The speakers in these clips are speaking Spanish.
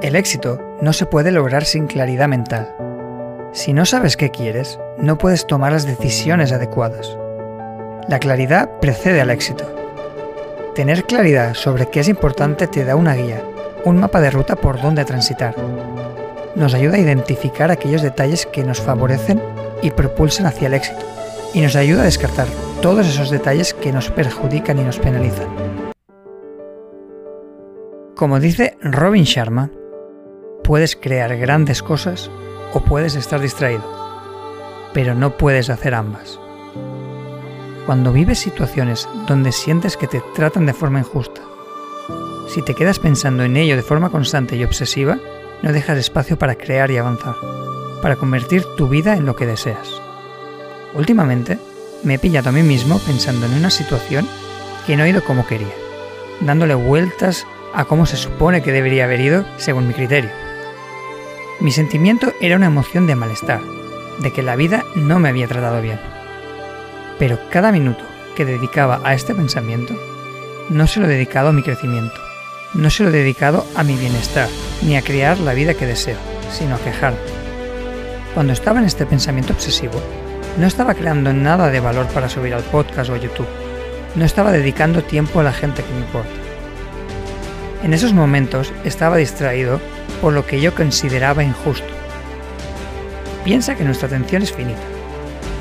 El éxito no se puede lograr sin claridad mental. Si no sabes qué quieres, no puedes tomar las decisiones adecuadas. La claridad precede al éxito. Tener claridad sobre qué es importante te da una guía, un mapa de ruta por donde transitar. Nos ayuda a identificar aquellos detalles que nos favorecen y propulsan hacia el éxito, y nos ayuda a descartar todos esos detalles que nos perjudican y nos penalizan. Como dice Robin Sharma, puedes crear grandes cosas o puedes estar distraído, pero no puedes hacer ambas. Cuando vives situaciones donde sientes que te tratan de forma injusta, si te quedas pensando en ello de forma constante y obsesiva, no dejas espacio para crear y avanzar, para convertir tu vida en lo que deseas. Últimamente, me he pillado a mí mismo pensando en una situación que no ha ido como quería, dándole vueltas a cómo se supone que debería haber ido según mi criterio. Mi sentimiento era una emoción de malestar, de que la vida no me había tratado bien. Pero cada minuto que dedicaba a este pensamiento, no se lo he dedicado a mi crecimiento, no se lo he dedicado a mi bienestar, ni a crear la vida que deseo, sino a quejarme. Cuando estaba en este pensamiento obsesivo, no estaba creando nada de valor para subir al podcast o a YouTube. No estaba dedicando tiempo a la gente que me importa. En esos momentos estaba distraído por lo que yo consideraba injusto. Piensa que nuestra atención es finita.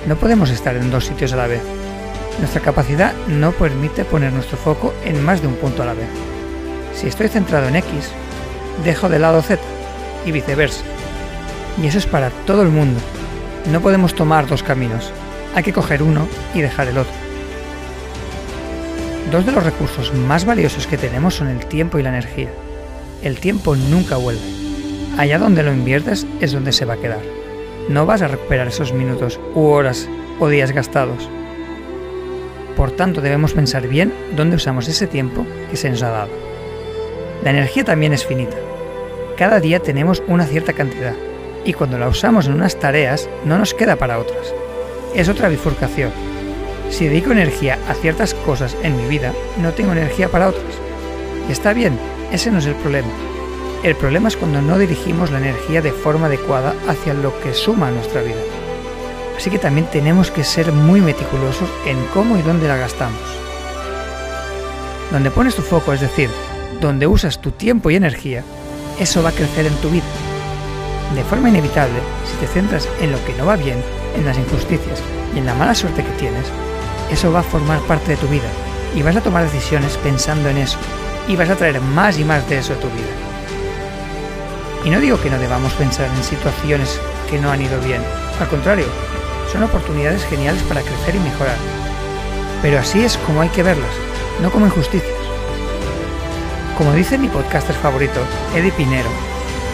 No podemos estar en dos sitios a la vez. Nuestra capacidad no permite poner nuestro foco en más de un punto a la vez. Si estoy centrado en X, dejo de lado Z y viceversa. Y eso es para todo el mundo, no podemos tomar dos caminos, hay que coger uno y dejar el otro. Dos de los recursos más valiosos que tenemos son el tiempo y la energía. El tiempo nunca vuelve. Allá donde lo inviertes es donde se va a quedar. No vas a recuperar esos minutos u horas o días gastados. Por tanto, debemos pensar bien dónde usamos ese tiempo que se nos ha dado. La energía también es finita. Cada día tenemos una cierta cantidad y cuando la usamos en unas tareas no nos queda para otras. Es otra bifurcación. Si dedico energía a ciertas cosas en mi vida, no tengo energía para otras. está bien, ese no es el problema. El problema es cuando no dirigimos la energía de forma adecuada hacia lo que suma a nuestra vida. Así que también tenemos que ser muy meticulosos en cómo y dónde la gastamos. Donde pones tu foco, es decir, donde usas tu tiempo y energía, eso va a crecer en tu vida de forma inevitable, si te centras en lo que no va bien, en las injusticias y en la mala suerte que tienes, eso va a formar parte de tu vida y vas a tomar decisiones pensando en eso y vas a traer más y más de eso a tu vida. Y no digo que no debamos pensar en situaciones que no han ido bien, al contrario, son oportunidades geniales para crecer y mejorar. Pero así es como hay que verlas, no como injusticias. Como dice mi podcaster favorito, Eddie Pinero,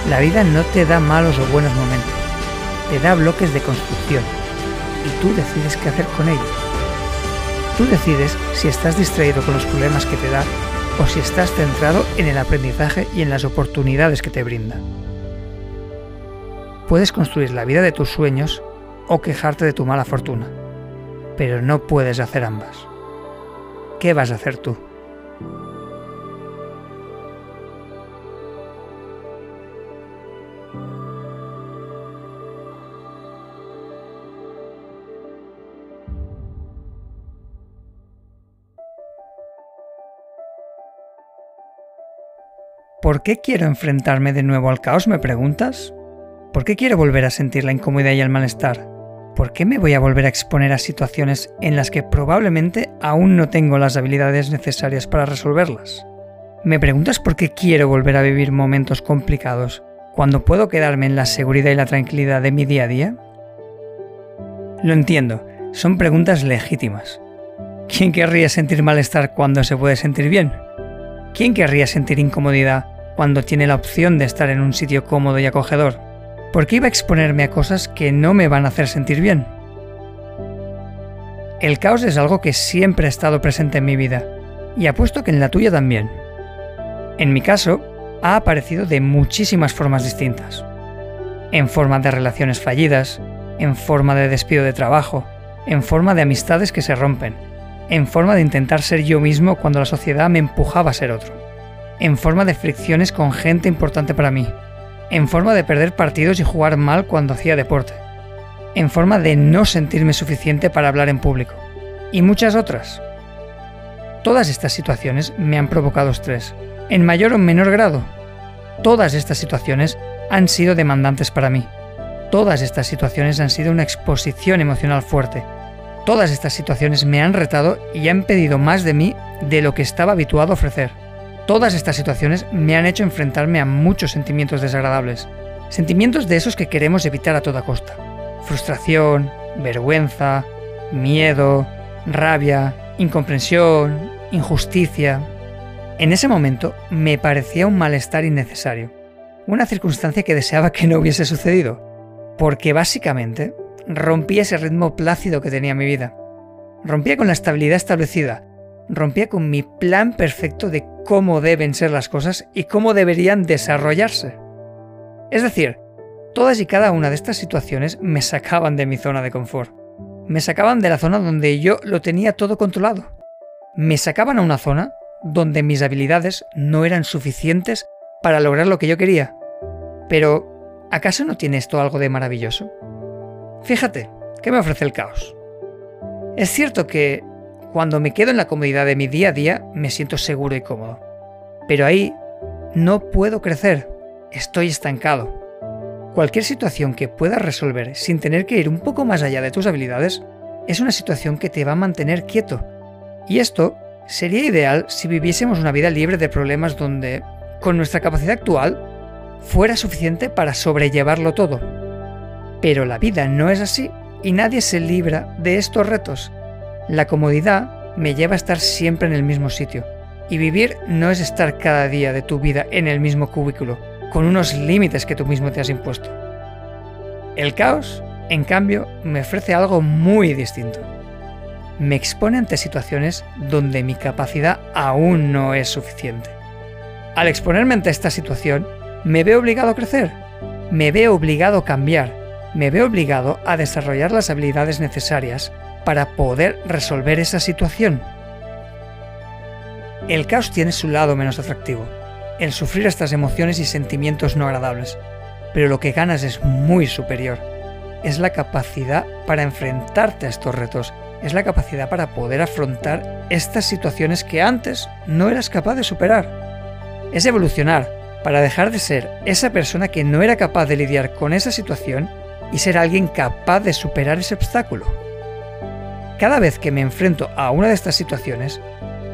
la vida no te da malos o buenos momentos, te da bloques de construcción y tú decides qué hacer con ellos. Tú decides si estás distraído con los problemas que te da o si estás centrado en el aprendizaje y en las oportunidades que te brinda. Puedes construir la vida de tus sueños o quejarte de tu mala fortuna, pero no puedes hacer ambas. ¿Qué vas a hacer tú? ¿Por qué quiero enfrentarme de nuevo al caos, me preguntas? ¿Por qué quiero volver a sentir la incomodidad y el malestar? ¿Por qué me voy a volver a exponer a situaciones en las que probablemente aún no tengo las habilidades necesarias para resolverlas? ¿Me preguntas por qué quiero volver a vivir momentos complicados cuando puedo quedarme en la seguridad y la tranquilidad de mi día a día? Lo entiendo, son preguntas legítimas. ¿Quién querría sentir malestar cuando se puede sentir bien? ¿Quién querría sentir incomodidad cuando tiene la opción de estar en un sitio cómodo y acogedor? ¿Por qué iba a exponerme a cosas que no me van a hacer sentir bien? El caos es algo que siempre ha estado presente en mi vida, y apuesto que en la tuya también. En mi caso, ha aparecido de muchísimas formas distintas. En forma de relaciones fallidas, en forma de despido de trabajo, en forma de amistades que se rompen, en forma de intentar ser yo mismo cuando la sociedad me empujaba a ser otro en forma de fricciones con gente importante para mí, en forma de perder partidos y jugar mal cuando hacía deporte, en forma de no sentirme suficiente para hablar en público, y muchas otras. Todas estas situaciones me han provocado estrés, en mayor o menor grado. Todas estas situaciones han sido demandantes para mí. Todas estas situaciones han sido una exposición emocional fuerte. Todas estas situaciones me han retado y han pedido más de mí de lo que estaba habituado a ofrecer. Todas estas situaciones me han hecho enfrentarme a muchos sentimientos desagradables. Sentimientos de esos que queremos evitar a toda costa. Frustración, vergüenza, miedo, rabia, incomprensión, injusticia. En ese momento me parecía un malestar innecesario, una circunstancia que deseaba que no hubiese sucedido, porque básicamente rompía ese ritmo plácido que tenía mi vida. Rompía con la estabilidad establecida, rompía con mi plan perfecto de cómo deben ser las cosas y cómo deberían desarrollarse. Es decir, todas y cada una de estas situaciones me sacaban de mi zona de confort. Me sacaban de la zona donde yo lo tenía todo controlado. Me sacaban a una zona donde mis habilidades no eran suficientes para lograr lo que yo quería. Pero, ¿acaso no tiene esto algo de maravilloso? Fíjate, ¿qué me ofrece el caos? Es cierto que cuando me quedo en la comodidad de mi día a día me siento seguro y cómodo. Pero ahí no puedo crecer, estoy estancado. Cualquier situación que puedas resolver sin tener que ir un poco más allá de tus habilidades es una situación que te va a mantener quieto. Y esto sería ideal si viviésemos una vida libre de problemas donde, con nuestra capacidad actual, fuera suficiente para sobrellevarlo todo. Pero la vida no es así y nadie se libra de estos retos. La comodidad me lleva a estar siempre en el mismo sitio. Y vivir no es estar cada día de tu vida en el mismo cubículo, con unos límites que tú mismo te has impuesto. El caos, en cambio, me ofrece algo muy distinto. Me expone ante situaciones donde mi capacidad aún no es suficiente. Al exponerme ante esta situación, me veo obligado a crecer, me veo obligado a cambiar, me veo obligado a desarrollar las habilidades necesarias para poder resolver esa situación. El caos tiene su lado menos atractivo, el sufrir estas emociones y sentimientos no agradables, pero lo que ganas es muy superior. Es la capacidad para enfrentarte a estos retos, es la capacidad para poder afrontar estas situaciones que antes no eras capaz de superar. Es evolucionar para dejar de ser esa persona que no era capaz de lidiar con esa situación y ser alguien capaz de superar ese obstáculo. Cada vez que me enfrento a una de estas situaciones,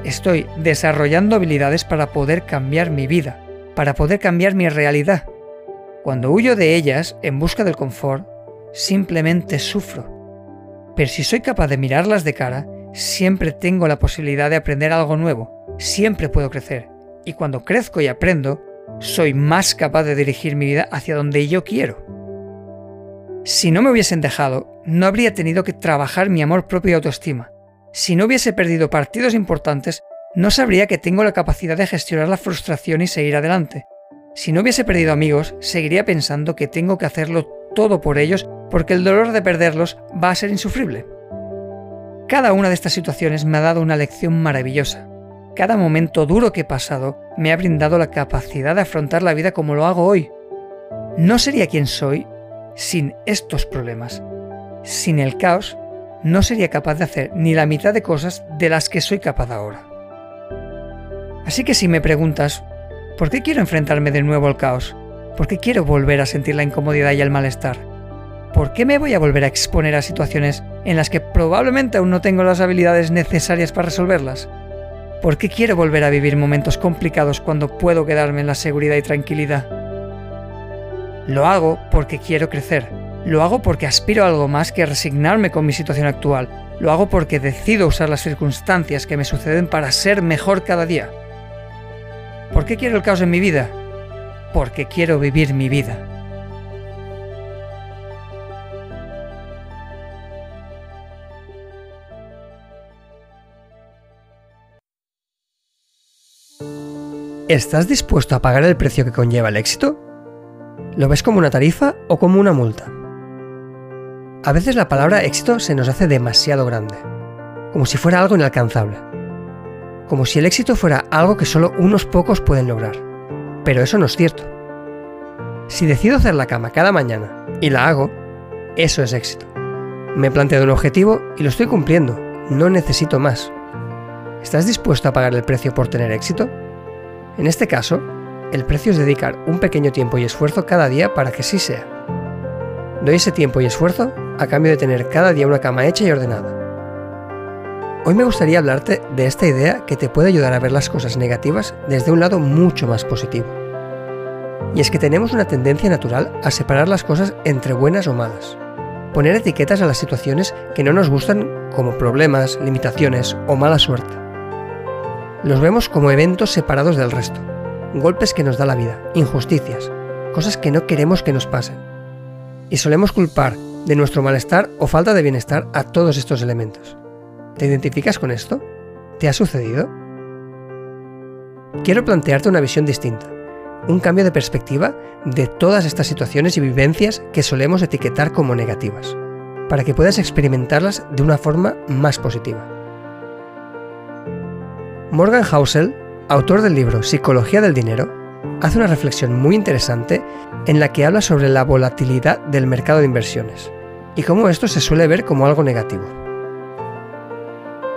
estoy desarrollando habilidades para poder cambiar mi vida, para poder cambiar mi realidad. Cuando huyo de ellas en busca del confort, simplemente sufro. Pero si soy capaz de mirarlas de cara, siempre tengo la posibilidad de aprender algo nuevo, siempre puedo crecer. Y cuando crezco y aprendo, soy más capaz de dirigir mi vida hacia donde yo quiero. Si no me hubiesen dejado, no habría tenido que trabajar mi amor propio y autoestima. Si no hubiese perdido partidos importantes, no sabría que tengo la capacidad de gestionar la frustración y seguir adelante. Si no hubiese perdido amigos, seguiría pensando que tengo que hacerlo todo por ellos porque el dolor de perderlos va a ser insufrible. Cada una de estas situaciones me ha dado una lección maravillosa. Cada momento duro que he pasado me ha brindado la capacidad de afrontar la vida como lo hago hoy. No sería quien soy sin estos problemas. Sin el caos, no sería capaz de hacer ni la mitad de cosas de las que soy capaz ahora. Así que si me preguntas, ¿por qué quiero enfrentarme de nuevo al caos? ¿Por qué quiero volver a sentir la incomodidad y el malestar? ¿Por qué me voy a volver a exponer a situaciones en las que probablemente aún no tengo las habilidades necesarias para resolverlas? ¿Por qué quiero volver a vivir momentos complicados cuando puedo quedarme en la seguridad y tranquilidad? Lo hago porque quiero crecer. Lo hago porque aspiro a algo más que resignarme con mi situación actual. Lo hago porque decido usar las circunstancias que me suceden para ser mejor cada día. ¿Por qué quiero el caos en mi vida? Porque quiero vivir mi vida. ¿Estás dispuesto a pagar el precio que conlleva el éxito? ¿Lo ves como una tarifa o como una multa? A veces la palabra éxito se nos hace demasiado grande, como si fuera algo inalcanzable. como si el éxito fuera algo que solo unos pocos pueden lograr. Pero eso no es cierto. Si decido hacer la cama cada mañana y la hago, eso es éxito. Me he planteado un objetivo y lo estoy cumpliendo. No necesito más. ¿Estás dispuesto a pagar el precio por tener éxito? En este caso, el precio es dedicar un pequeño tiempo y esfuerzo cada día para que sí sea. Doy ese tiempo y esfuerzo a cambio de tener cada día una cama hecha y ordenada. Hoy me gustaría hablarte de esta idea que te puede ayudar a ver las cosas negativas desde un lado mucho más positivo. Y es que tenemos una tendencia natural a separar las cosas entre buenas o malas. Poner etiquetas a las situaciones que no nos gustan como problemas, limitaciones o mala suerte. Los vemos como eventos separados del resto, golpes que nos da la vida, injusticias, cosas que no queremos que nos pasen. Y solemos culpar de nuestro malestar o falta de bienestar a todos estos elementos. ¿Te identificas con esto? ¿Te ha sucedido? Quiero plantearte una visión distinta, un cambio de perspectiva de todas estas situaciones y vivencias que solemos etiquetar como negativas, para que puedas experimentarlas de una forma más positiva. Morgan Housel, autor del libro Psicología del Dinero, hace una reflexión muy interesante en la que habla sobre la volatilidad del mercado de inversiones y cómo esto se suele ver como algo negativo.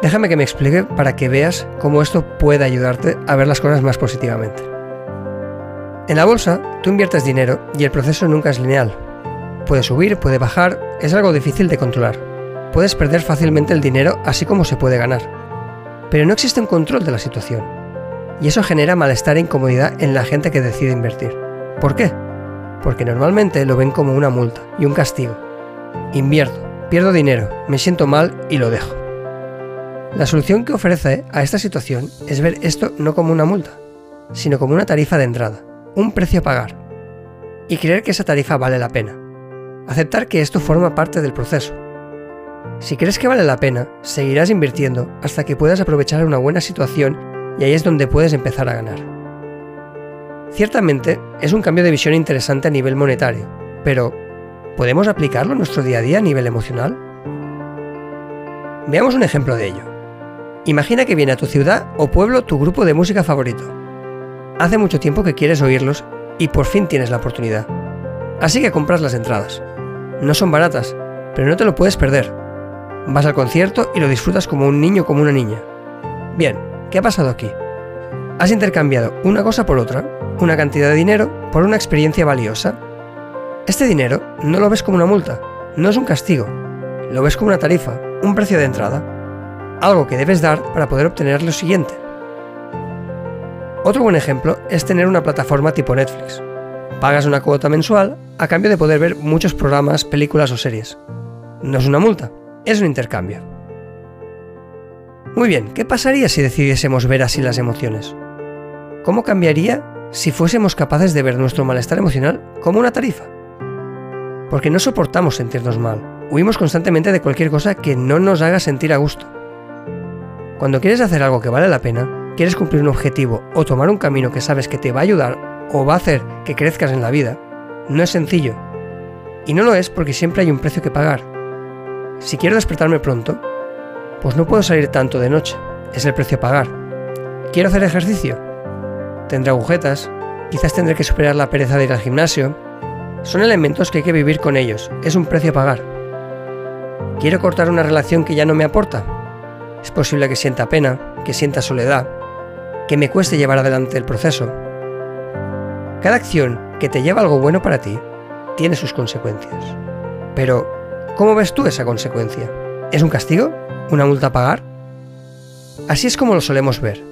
Déjame que me explique para que veas cómo esto puede ayudarte a ver las cosas más positivamente. En la bolsa, tú inviertes dinero y el proceso nunca es lineal. Puede subir, puede bajar, es algo difícil de controlar. Puedes perder fácilmente el dinero así como se puede ganar. Pero no existe un control de la situación. Y eso genera malestar e incomodidad en la gente que decide invertir. ¿Por qué? Porque normalmente lo ven como una multa y un castigo. Invierto, pierdo dinero, me siento mal y lo dejo. La solución que ofrece a esta situación es ver esto no como una multa, sino como una tarifa de entrada, un precio a pagar, y creer que esa tarifa vale la pena. Aceptar que esto forma parte del proceso. Si crees que vale la pena, seguirás invirtiendo hasta que puedas aprovechar una buena situación y ahí es donde puedes empezar a ganar. Ciertamente, es un cambio de visión interesante a nivel monetario, pero ¿podemos aplicarlo en nuestro día a día a nivel emocional? Veamos un ejemplo de ello. Imagina que viene a tu ciudad o pueblo tu grupo de música favorito. Hace mucho tiempo que quieres oírlos y por fin tienes la oportunidad. Así que compras las entradas. No son baratas, pero no te lo puedes perder. Vas al concierto y lo disfrutas como un niño como una niña. Bien, ¿qué ha pasado aquí? Has intercambiado una cosa por otra, una cantidad de dinero por una experiencia valiosa. Este dinero no lo ves como una multa, no es un castigo, lo ves como una tarifa, un precio de entrada algo que debes dar para poder obtener lo siguiente. Otro buen ejemplo es tener una plataforma tipo Netflix. Pagas una cuota mensual a cambio de poder ver muchos programas, películas o series. No es una multa, es un intercambio. Muy bien, ¿qué pasaría si decidiésemos ver así las emociones? ¿Cómo cambiaría si fuésemos capaces de ver nuestro malestar emocional como una tarifa? Porque no soportamos sentirnos mal, huimos constantemente de cualquier cosa que no nos haga sentir a gusto. Cuando quieres hacer algo que vale la pena, quieres cumplir un objetivo o tomar un camino que sabes que te va a ayudar o va a hacer que crezcas en la vida, no es sencillo. Y no lo es porque siempre hay un precio que pagar. Si quiero despertarme pronto, pues no puedo salir tanto de noche, es el precio a pagar. Quiero hacer ejercicio, tendré agujetas, quizás tendré que superar la pereza de ir al gimnasio. Son elementos que hay que vivir con ellos, es un precio a pagar. Quiero cortar una relación que ya no me aporta, es posible que sienta pena, que sienta soledad, que me cueste llevar adelante el proceso. Cada acción que te lleva algo bueno para ti tiene sus consecuencias. Pero, ¿cómo ves tú esa consecuencia? ¿Es un castigo? ¿Una multa a pagar? Así es como lo solemos ver,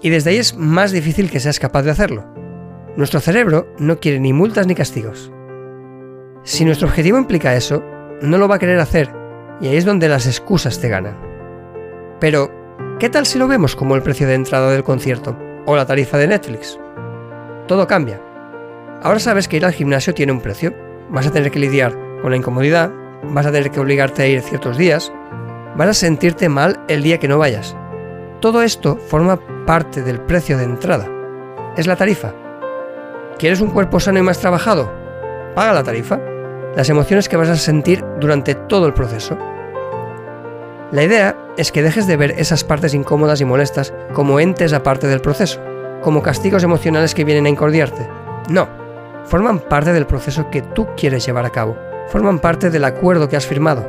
y desde ahí es más difícil que seas capaz de hacerlo. Nuestro cerebro no quiere ni multas ni castigos. Si nuestro objetivo implica eso, no lo va a querer hacer, y ahí es donde las excusas te ganan. Pero, ¿qué tal si lo vemos como el precio de entrada del concierto o la tarifa de Netflix? Todo cambia. Ahora sabes que ir al gimnasio tiene un precio. Vas a tener que lidiar con la incomodidad, vas a tener que obligarte a ir ciertos días, vas a sentirte mal el día que no vayas. Todo esto forma parte del precio de entrada. Es la tarifa. ¿Quieres un cuerpo sano y más trabajado? Paga la tarifa. Las emociones que vas a sentir durante todo el proceso. La idea es que dejes de ver esas partes incómodas y molestas como entes aparte del proceso, como castigos emocionales que vienen a incordiarte. No, forman parte del proceso que tú quieres llevar a cabo, forman parte del acuerdo que has firmado.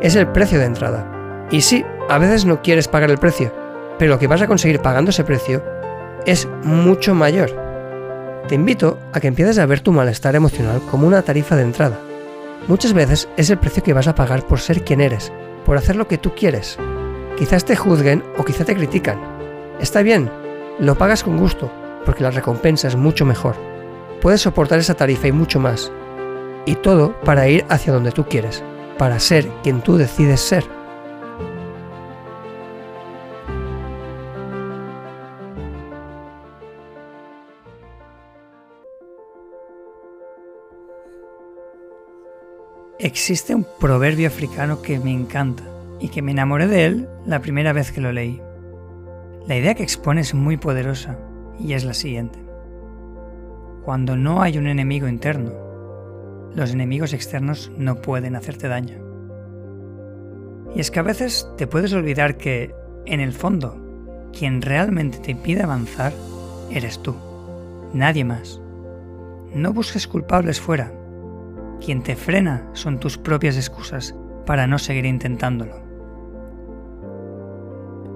Es el precio de entrada. Y sí, a veces no quieres pagar el precio, pero lo que vas a conseguir pagando ese precio es mucho mayor. Te invito a que empieces a ver tu malestar emocional como una tarifa de entrada. Muchas veces es el precio que vas a pagar por ser quien eres, por hacer lo que tú quieres. Quizás te juzguen o quizá te critican. Está bien, lo pagas con gusto, porque la recompensa es mucho mejor. Puedes soportar esa tarifa y mucho más. Y todo para ir hacia donde tú quieres, para ser quien tú decides ser. Existe un proverbio africano que me encanta y que me enamoré de él la primera vez que lo leí. La idea que expone es muy poderosa y es la siguiente. Cuando no hay un enemigo interno, los enemigos externos no pueden hacerte daño. Y es que a veces te puedes olvidar que, en el fondo, quien realmente te impide avanzar eres tú, nadie más. No busques culpables fuera, quien te frena son tus propias excusas para no seguir intentándolo.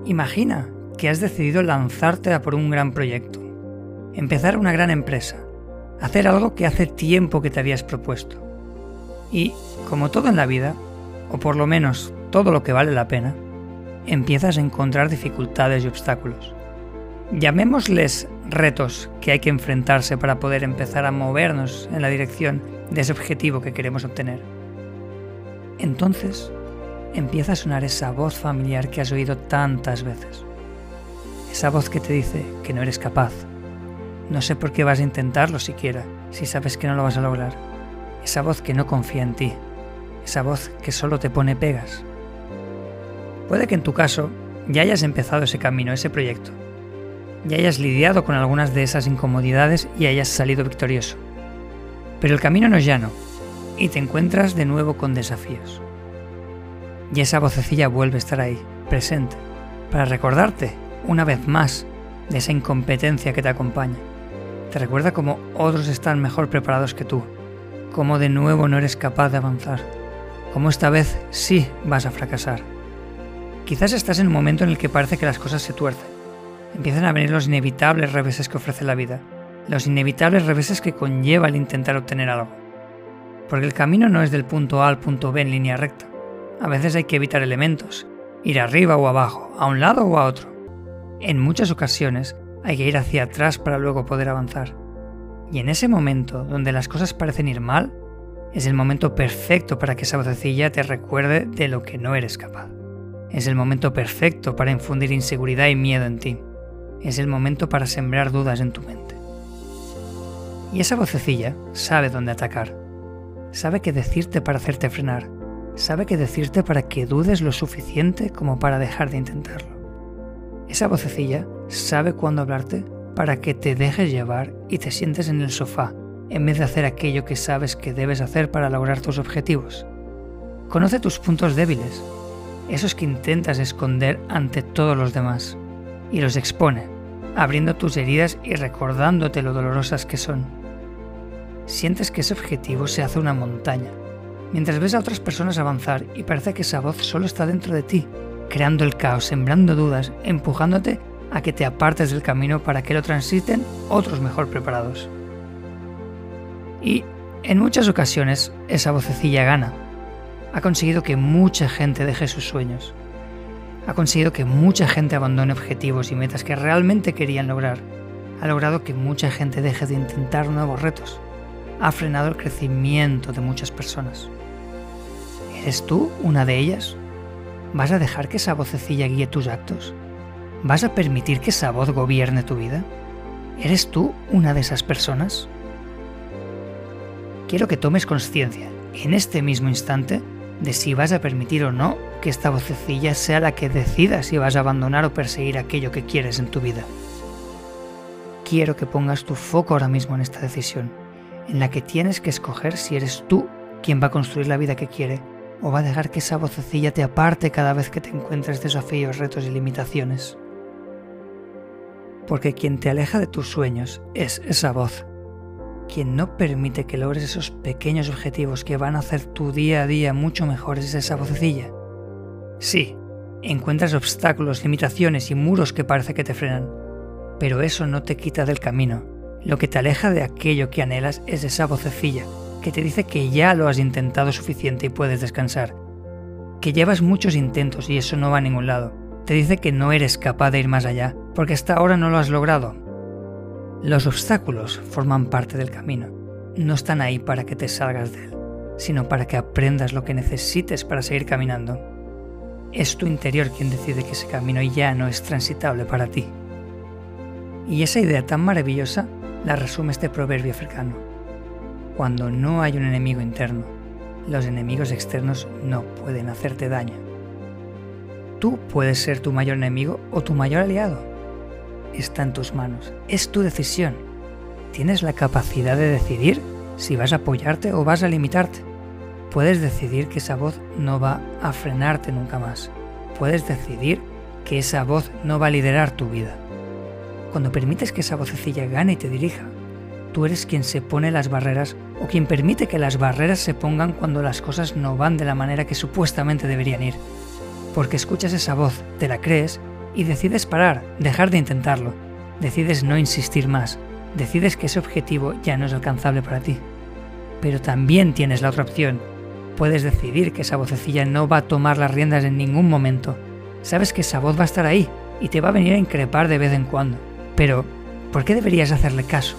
Imagina que has decidido lanzarte por un gran proyecto, empezar una gran empresa, hacer algo que hace tiempo que te habías propuesto. Y, como todo en la vida, o por lo menos todo lo que vale la pena, empiezas a encontrar dificultades y obstáculos. Llamémosles retos que hay que enfrentarse para poder empezar a movernos en la dirección de ese objetivo que queremos obtener. Entonces empieza a sonar esa voz familiar que has oído tantas veces. Esa voz que te dice que no eres capaz. No sé por qué vas a intentarlo siquiera si sabes que no lo vas a lograr. Esa voz que no confía en ti. Esa voz que solo te pone pegas. Puede que en tu caso ya hayas empezado ese camino, ese proyecto. Ya hayas lidiado con algunas de esas incomodidades y hayas salido victorioso. Pero el camino no es llano y te encuentras de nuevo con desafíos. Y esa vocecilla vuelve a estar ahí, presente, para recordarte, una vez más, de esa incompetencia que te acompaña. Te recuerda cómo otros están mejor preparados que tú, cómo de nuevo no eres capaz de avanzar, cómo esta vez sí vas a fracasar. Quizás estás en un momento en el que parece que las cosas se tuercen. Empiezan a venir los inevitables reveses que ofrece la vida, los inevitables reveses que conlleva el intentar obtener algo. Porque el camino no es del punto A al punto B en línea recta. A veces hay que evitar elementos, ir arriba o abajo, a un lado o a otro. En muchas ocasiones hay que ir hacia atrás para luego poder avanzar. Y en ese momento donde las cosas parecen ir mal, es el momento perfecto para que esa vocecilla te recuerde de lo que no eres capaz. Es el momento perfecto para infundir inseguridad y miedo en ti. Es el momento para sembrar dudas en tu mente. Y esa vocecilla sabe dónde atacar. Sabe qué decirte para hacerte frenar. Sabe qué decirte para que dudes lo suficiente como para dejar de intentarlo. Esa vocecilla sabe cuándo hablarte para que te dejes llevar y te sientes en el sofá en vez de hacer aquello que sabes que debes hacer para lograr tus objetivos. Conoce tus puntos débiles, esos que intentas esconder ante todos los demás, y los expone, abriendo tus heridas y recordándote lo dolorosas que son sientes que ese objetivo se hace una montaña, mientras ves a otras personas avanzar y parece que esa voz solo está dentro de ti, creando el caos, sembrando dudas, empujándote a que te apartes del camino para que lo transiten otros mejor preparados. Y en muchas ocasiones esa vocecilla gana. Ha conseguido que mucha gente deje sus sueños. Ha conseguido que mucha gente abandone objetivos y metas que realmente querían lograr. Ha logrado que mucha gente deje de intentar nuevos retos ha frenado el crecimiento de muchas personas. ¿Eres tú una de ellas? ¿Vas a dejar que esa vocecilla guíe tus actos? ¿Vas a permitir que esa voz gobierne tu vida? ¿Eres tú una de esas personas? Quiero que tomes conciencia, en este mismo instante, de si vas a permitir o no que esta vocecilla sea la que decida si vas a abandonar o perseguir aquello que quieres en tu vida. Quiero que pongas tu foco ahora mismo en esta decisión en la que tienes que escoger si eres tú quien va a construir la vida que quiere ¿O va a dejar que esa vocecilla te aparte cada vez que te encuentres desafíos, retos y limitaciones? Porque quien te aleja de tus sueños es esa voz. Quien no permite que logres esos pequeños objetivos que van a hacer tu día a día mucho mejor es esa vocecilla. Sí, encuentras obstáculos, limitaciones y muros que parece que te frenan, pero eso no te quita del camino. Lo que te aleja de aquello que anhelas es esa vocecilla que te dice que ya lo has intentado suficiente y puedes descansar. Que llevas muchos intentos y eso no va a ningún lado. Te dice que no eres capaz de ir más allá porque hasta ahora no lo has logrado. Los obstáculos forman parte del camino. No están ahí para que te salgas de él, sino para que aprendas lo que necesites para seguir caminando. Es tu interior quien decide que ese camino ya no es transitable para ti. Y esa idea tan maravillosa la resume este proverbio africano. Cuando no hay un enemigo interno, los enemigos externos no pueden hacerte daño. Tú puedes ser tu mayor enemigo o tu mayor aliado. Está en tus manos, es tu decisión. Tienes la capacidad de decidir si vas a apoyarte o vas a limitarte. Puedes decidir que esa voz no va a frenarte nunca más. Puedes decidir que esa voz no va a liderar tu vida. Cuando permites que esa vocecilla gane y te dirija, tú eres quien se pone las barreras o quien permite que las barreras se pongan cuando las cosas no van de la manera que supuestamente deberían ir. Porque escuchas esa voz, te la crees y decides parar, dejar de intentarlo, decides no insistir más, decides que ese objetivo ya no es alcanzable para ti. Pero también tienes la otra opción. Puedes decidir que esa vocecilla no va a tomar las riendas en ningún momento. Sabes que esa voz va a estar ahí y te va a venir a increpar de vez en cuando. Pero, ¿por qué deberías hacerle caso?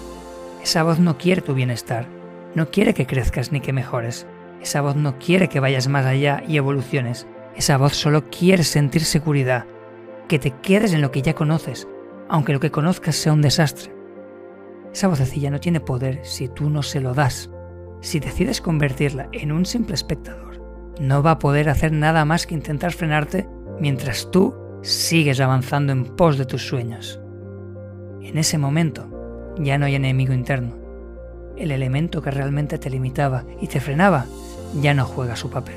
Esa voz no quiere tu bienestar, no quiere que crezcas ni que mejores. Esa voz no quiere que vayas más allá y evoluciones. Esa voz solo quiere sentir seguridad, que te quedes en lo que ya conoces, aunque lo que conozcas sea un desastre. Esa vocecilla no tiene poder si tú no se lo das. Si decides convertirla en un simple espectador, no va a poder hacer nada más que intentar frenarte mientras tú sigues avanzando en pos de tus sueños. En ese momento, ya no hay enemigo interno. El elemento que realmente te limitaba y te frenaba ya no juega su papel.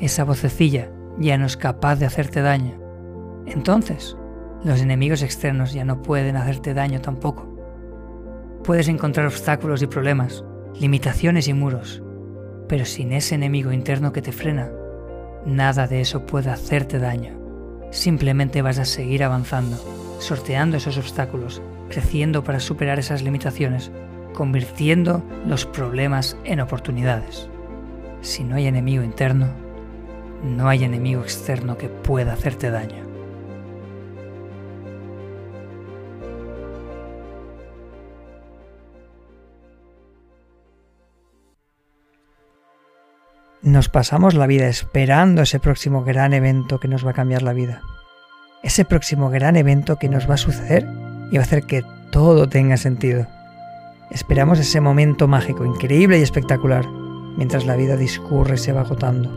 Esa vocecilla ya no es capaz de hacerte daño. Entonces, los enemigos externos ya no pueden hacerte daño tampoco. Puedes encontrar obstáculos y problemas, limitaciones y muros, pero sin ese enemigo interno que te frena, nada de eso puede hacerte daño. Simplemente vas a seguir avanzando, sorteando esos obstáculos creciendo para superar esas limitaciones, convirtiendo los problemas en oportunidades. Si no hay enemigo interno, no hay enemigo externo que pueda hacerte daño. Nos pasamos la vida esperando ese próximo gran evento que nos va a cambiar la vida. Ese próximo gran evento que nos va a suceder y va a hacer que todo tenga sentido. Esperamos ese momento mágico, increíble y espectacular, mientras la vida discurre y se va agotando.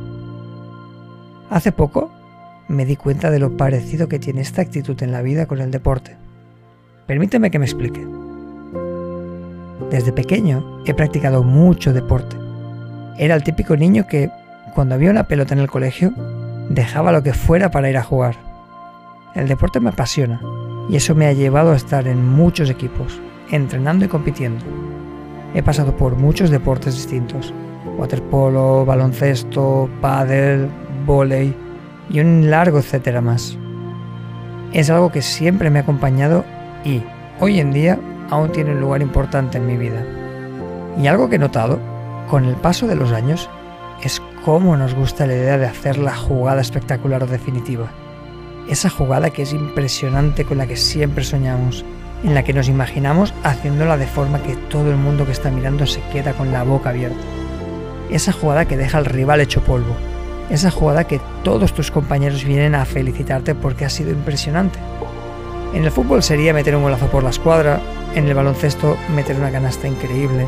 Hace poco me di cuenta de lo parecido que tiene esta actitud en la vida con el deporte. Permíteme que me explique. Desde pequeño he practicado mucho deporte. Era el típico niño que, cuando había una pelota en el colegio, dejaba lo que fuera para ir a jugar. El deporte me apasiona y eso me ha llevado a estar en muchos equipos, entrenando y compitiendo. He pasado por muchos deportes distintos, waterpolo, baloncesto, pádel, volei y un largo etcétera más. Es algo que siempre me ha acompañado y, hoy en día, aún tiene un lugar importante en mi vida. Y algo que he notado, con el paso de los años, es cómo nos gusta la idea de hacer la jugada espectacular o definitiva esa jugada que es impresionante con la que siempre soñamos, en la que nos imaginamos haciéndola de forma que todo el mundo que está mirando se queda con la boca abierta. Esa jugada que deja al rival hecho polvo. Esa jugada que todos tus compañeros vienen a felicitarte porque ha sido impresionante. En el fútbol sería meter un golazo por la escuadra, en el baloncesto meter una canasta increíble,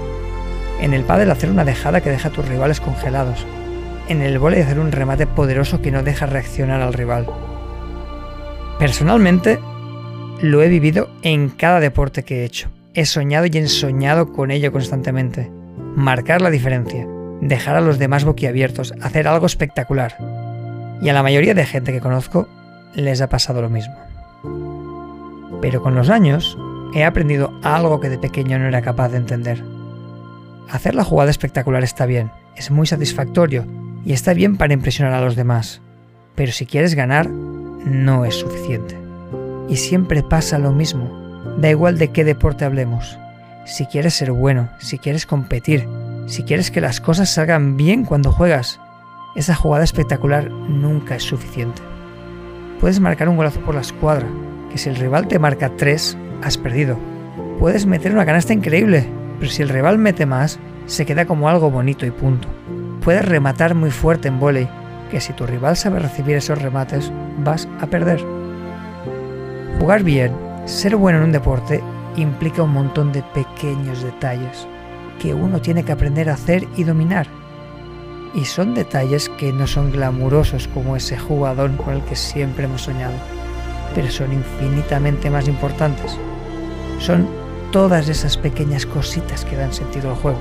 en el pádel hacer una dejada que deja a tus rivales congelados, en el vóley hacer un remate poderoso que no deja reaccionar al rival. Personalmente, lo he vivido en cada deporte que he hecho. He soñado y ensoñado con ello constantemente. Marcar la diferencia, dejar a los demás boquiabiertos, hacer algo espectacular. Y a la mayoría de gente que conozco les ha pasado lo mismo. Pero con los años he aprendido algo que de pequeño no era capaz de entender. Hacer la jugada espectacular está bien, es muy satisfactorio y está bien para impresionar a los demás. Pero si quieres ganar, no es suficiente. Y siempre pasa lo mismo, da igual de qué deporte hablemos. Si quieres ser bueno, si quieres competir, si quieres que las cosas salgan bien cuando juegas, esa jugada espectacular nunca es suficiente. Puedes marcar un golazo por la escuadra, que si el rival te marca tres, has perdido. Puedes meter una canasta increíble, pero si el rival mete más, se queda como algo bonito y punto. Puedes rematar muy fuerte en volei, que si tu rival sabe recibir esos remates, vas a perder. Jugar bien, ser bueno en un deporte, implica un montón de pequeños detalles que uno tiene que aprender a hacer y dominar. Y son detalles que no son glamurosos como ese jugador con el que siempre hemos soñado, pero son infinitamente más importantes. Son todas esas pequeñas cositas que dan sentido al juego.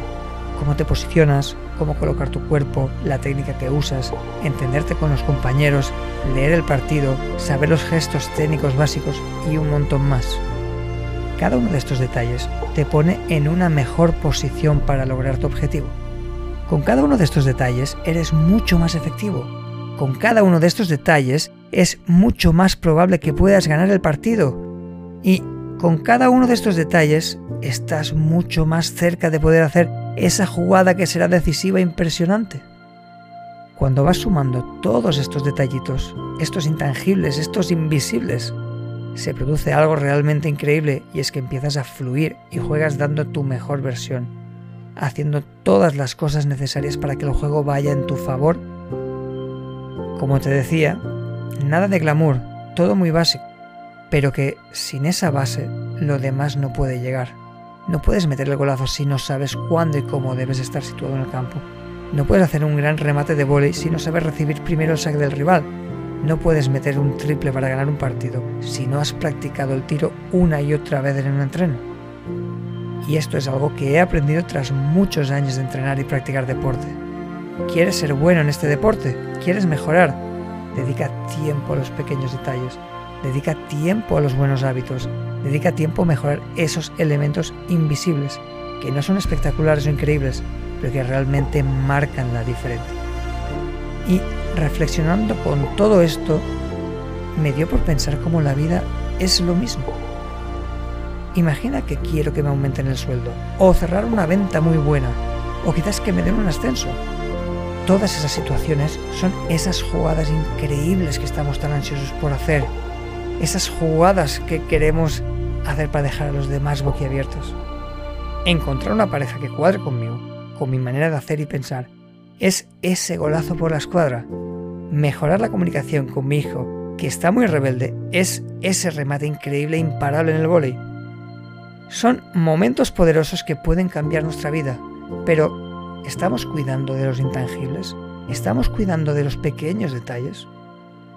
Cómo te posicionas, cómo colocar tu cuerpo, la técnica que usas, entenderte con los compañeros, leer el partido, saber los gestos técnicos básicos y un montón más. Cada uno de estos detalles te pone en una mejor posición para lograr tu objetivo. Con cada uno de estos detalles eres mucho más efectivo. Con cada uno de estos detalles es mucho más probable que puedas ganar el partido. Y con cada uno de estos detalles estás mucho más cerca de poder hacer esa jugada que será decisiva e impresionante. Cuando vas sumando todos estos detallitos, estos intangibles, estos invisibles, se produce algo realmente increíble y es que empiezas a fluir y juegas dando tu mejor versión, haciendo todas las cosas necesarias para que el juego vaya en tu favor. Como te decía, nada de glamour, todo muy básico, pero que sin esa base lo demás no puede llegar. No puedes meter el golazo si no sabes cuándo y cómo debes estar situado en el campo. No puedes hacer un gran remate de vóley si no sabes recibir primero el saque del rival no puedes meter un triple para ganar un partido si no has practicado el tiro una y otra vez en un entreno. Y esto es algo que he aprendido tras muchos años de entrenar y practicar deporte. ¿Quieres ser bueno en este deporte? ¿Quieres mejorar? Dedica tiempo a los pequeños detalles. Dedica tiempo a los buenos hábitos. Dedica tiempo a mejorar esos elementos invisibles, que no son espectaculares o increíbles, pero que realmente marcan la diferencia. Y reflexionando con todo esto, me dio por pensar cómo la vida es lo mismo. Imagina que quiero que me aumenten el sueldo, o cerrar una venta muy buena, o quizás que me den un ascenso. Todas esas situaciones son esas jugadas increíbles que estamos tan ansiosos por hacer, esas jugadas que queremos hacer para dejar a los demás boquiabiertos. Encontrar una pareja que cuadre conmigo, con mi manera de hacer y pensar, es ese golazo por la escuadra. Mejorar la comunicación con mi hijo, que está muy rebelde, es ese remate increíble e imparable en el vóley. Son momentos poderosos que pueden cambiar nuestra vida, pero ¿estamos cuidando de los intangibles? ¿Estamos cuidando de los pequeños detalles?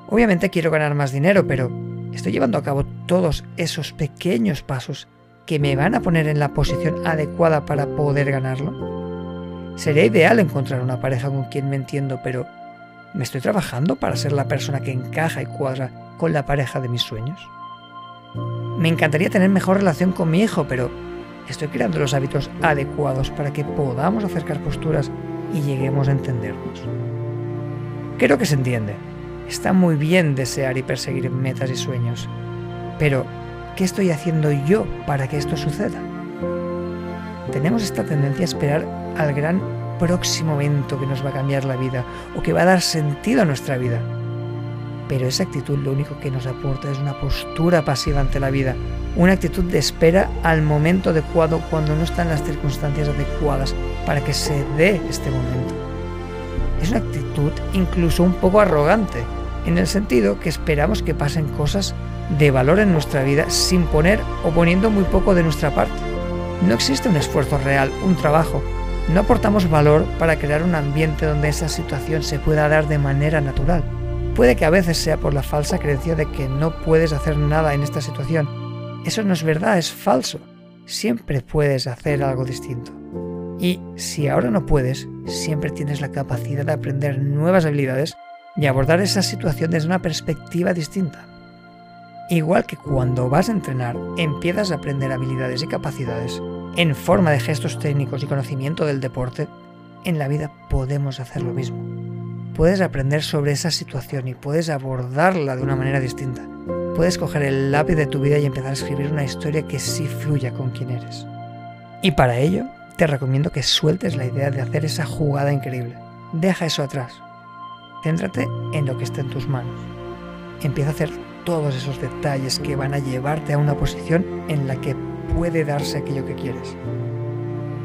Obviamente quiero ganar más dinero, pero ¿estoy llevando a cabo todos esos pequeños pasos que me van a poner en la posición adecuada para poder ganarlo? Sería ideal encontrar una pareja con quien me entiendo, pero ¿me estoy trabajando para ser la persona que encaja y cuadra con la pareja de mis sueños? Me encantaría tener mejor relación con mi hijo, pero ¿estoy creando los hábitos adecuados para que podamos acercar posturas y lleguemos a entendernos? Creo que se entiende. Está muy bien desear y perseguir metas y sueños, pero ¿qué estoy haciendo yo para que esto suceda? Tenemos esta tendencia a esperar al gran próximo evento que nos va a cambiar la vida o que va a dar sentido a nuestra vida. Pero esa actitud lo único que nos aporta es una postura pasiva ante la vida, una actitud de espera al momento adecuado cuando no están las circunstancias adecuadas para que se dé este momento. Es una actitud incluso un poco arrogante, en el sentido que esperamos que pasen cosas de valor en nuestra vida sin poner o poniendo muy poco de nuestra parte. No existe un esfuerzo real, un trabajo, no aportamos valor para crear un ambiente donde esa situación se pueda dar de manera natural. Puede que a veces sea por la falsa creencia de que no puedes hacer nada en esta situación. Eso no es verdad, es falso. Siempre puedes hacer algo distinto. Y si ahora no puedes, siempre tienes la capacidad de aprender nuevas habilidades y abordar esa situación desde una perspectiva distinta. Igual que cuando vas a entrenar, empiezas a aprender habilidades y capacidades en forma de gestos técnicos y conocimiento del deporte, en la vida podemos hacer lo mismo. Puedes aprender sobre esa situación y puedes abordarla de una manera distinta. Puedes coger el lápiz de tu vida y empezar a escribir una historia que sí fluya con quien eres. Y para ello, te recomiendo que sueltes la idea de hacer esa jugada increíble. Deja eso atrás. Céntrate en lo que está en tus manos. Empieza a hacer todos esos detalles que van a llevarte a una posición en la que puede darse aquello que quieres.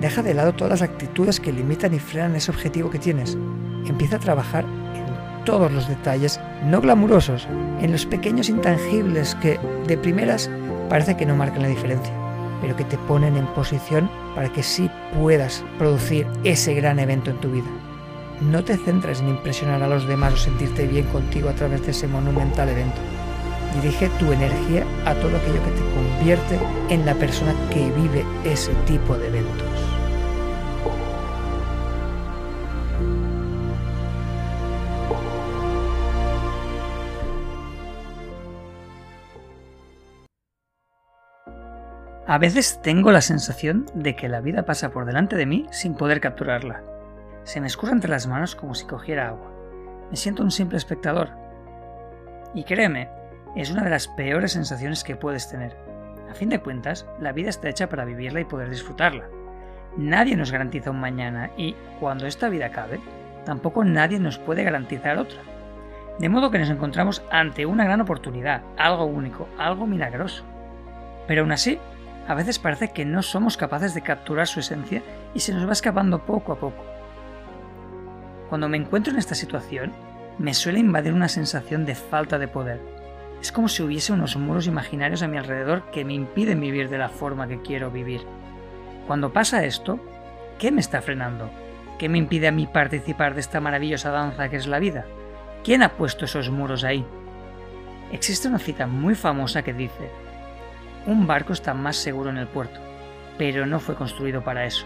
Deja de lado todas las actitudes que limitan y frenan ese objetivo que tienes. Empieza a trabajar en todos los detalles no glamurosos, en los pequeños intangibles que de primeras parece que no marcan la diferencia, pero que te ponen en posición para que sí puedas producir ese gran evento en tu vida. No te centres en impresionar a los demás o sentirte bien contigo a través de ese monumental evento. Dirige tu energía a todo aquello que te convierte en la persona que vive ese tipo de eventos. A veces tengo la sensación de que la vida pasa por delante de mí sin poder capturarla. Se me escurre entre las manos como si cogiera agua. Me siento un simple espectador. Y créeme, es una de las peores sensaciones que puedes tener. A fin de cuentas, la vida está hecha para vivirla y poder disfrutarla. Nadie nos garantiza un mañana y, cuando esta vida acabe, tampoco nadie nos puede garantizar otra. De modo que nos encontramos ante una gran oportunidad, algo único, algo milagroso. Pero aún así, a veces parece que no somos capaces de capturar su esencia y se nos va escapando poco a poco. Cuando me encuentro en esta situación, me suele invadir una sensación de falta de poder, es como si hubiese unos muros imaginarios a mi alrededor que me impiden vivir de la forma que quiero vivir. Cuando pasa esto, ¿qué me está frenando? ¿Qué me impide a mí participar de esta maravillosa danza que es la vida? ¿Quién ha puesto esos muros ahí? Existe una cita muy famosa que dice, un barco está más seguro en el puerto, pero no fue construido para eso.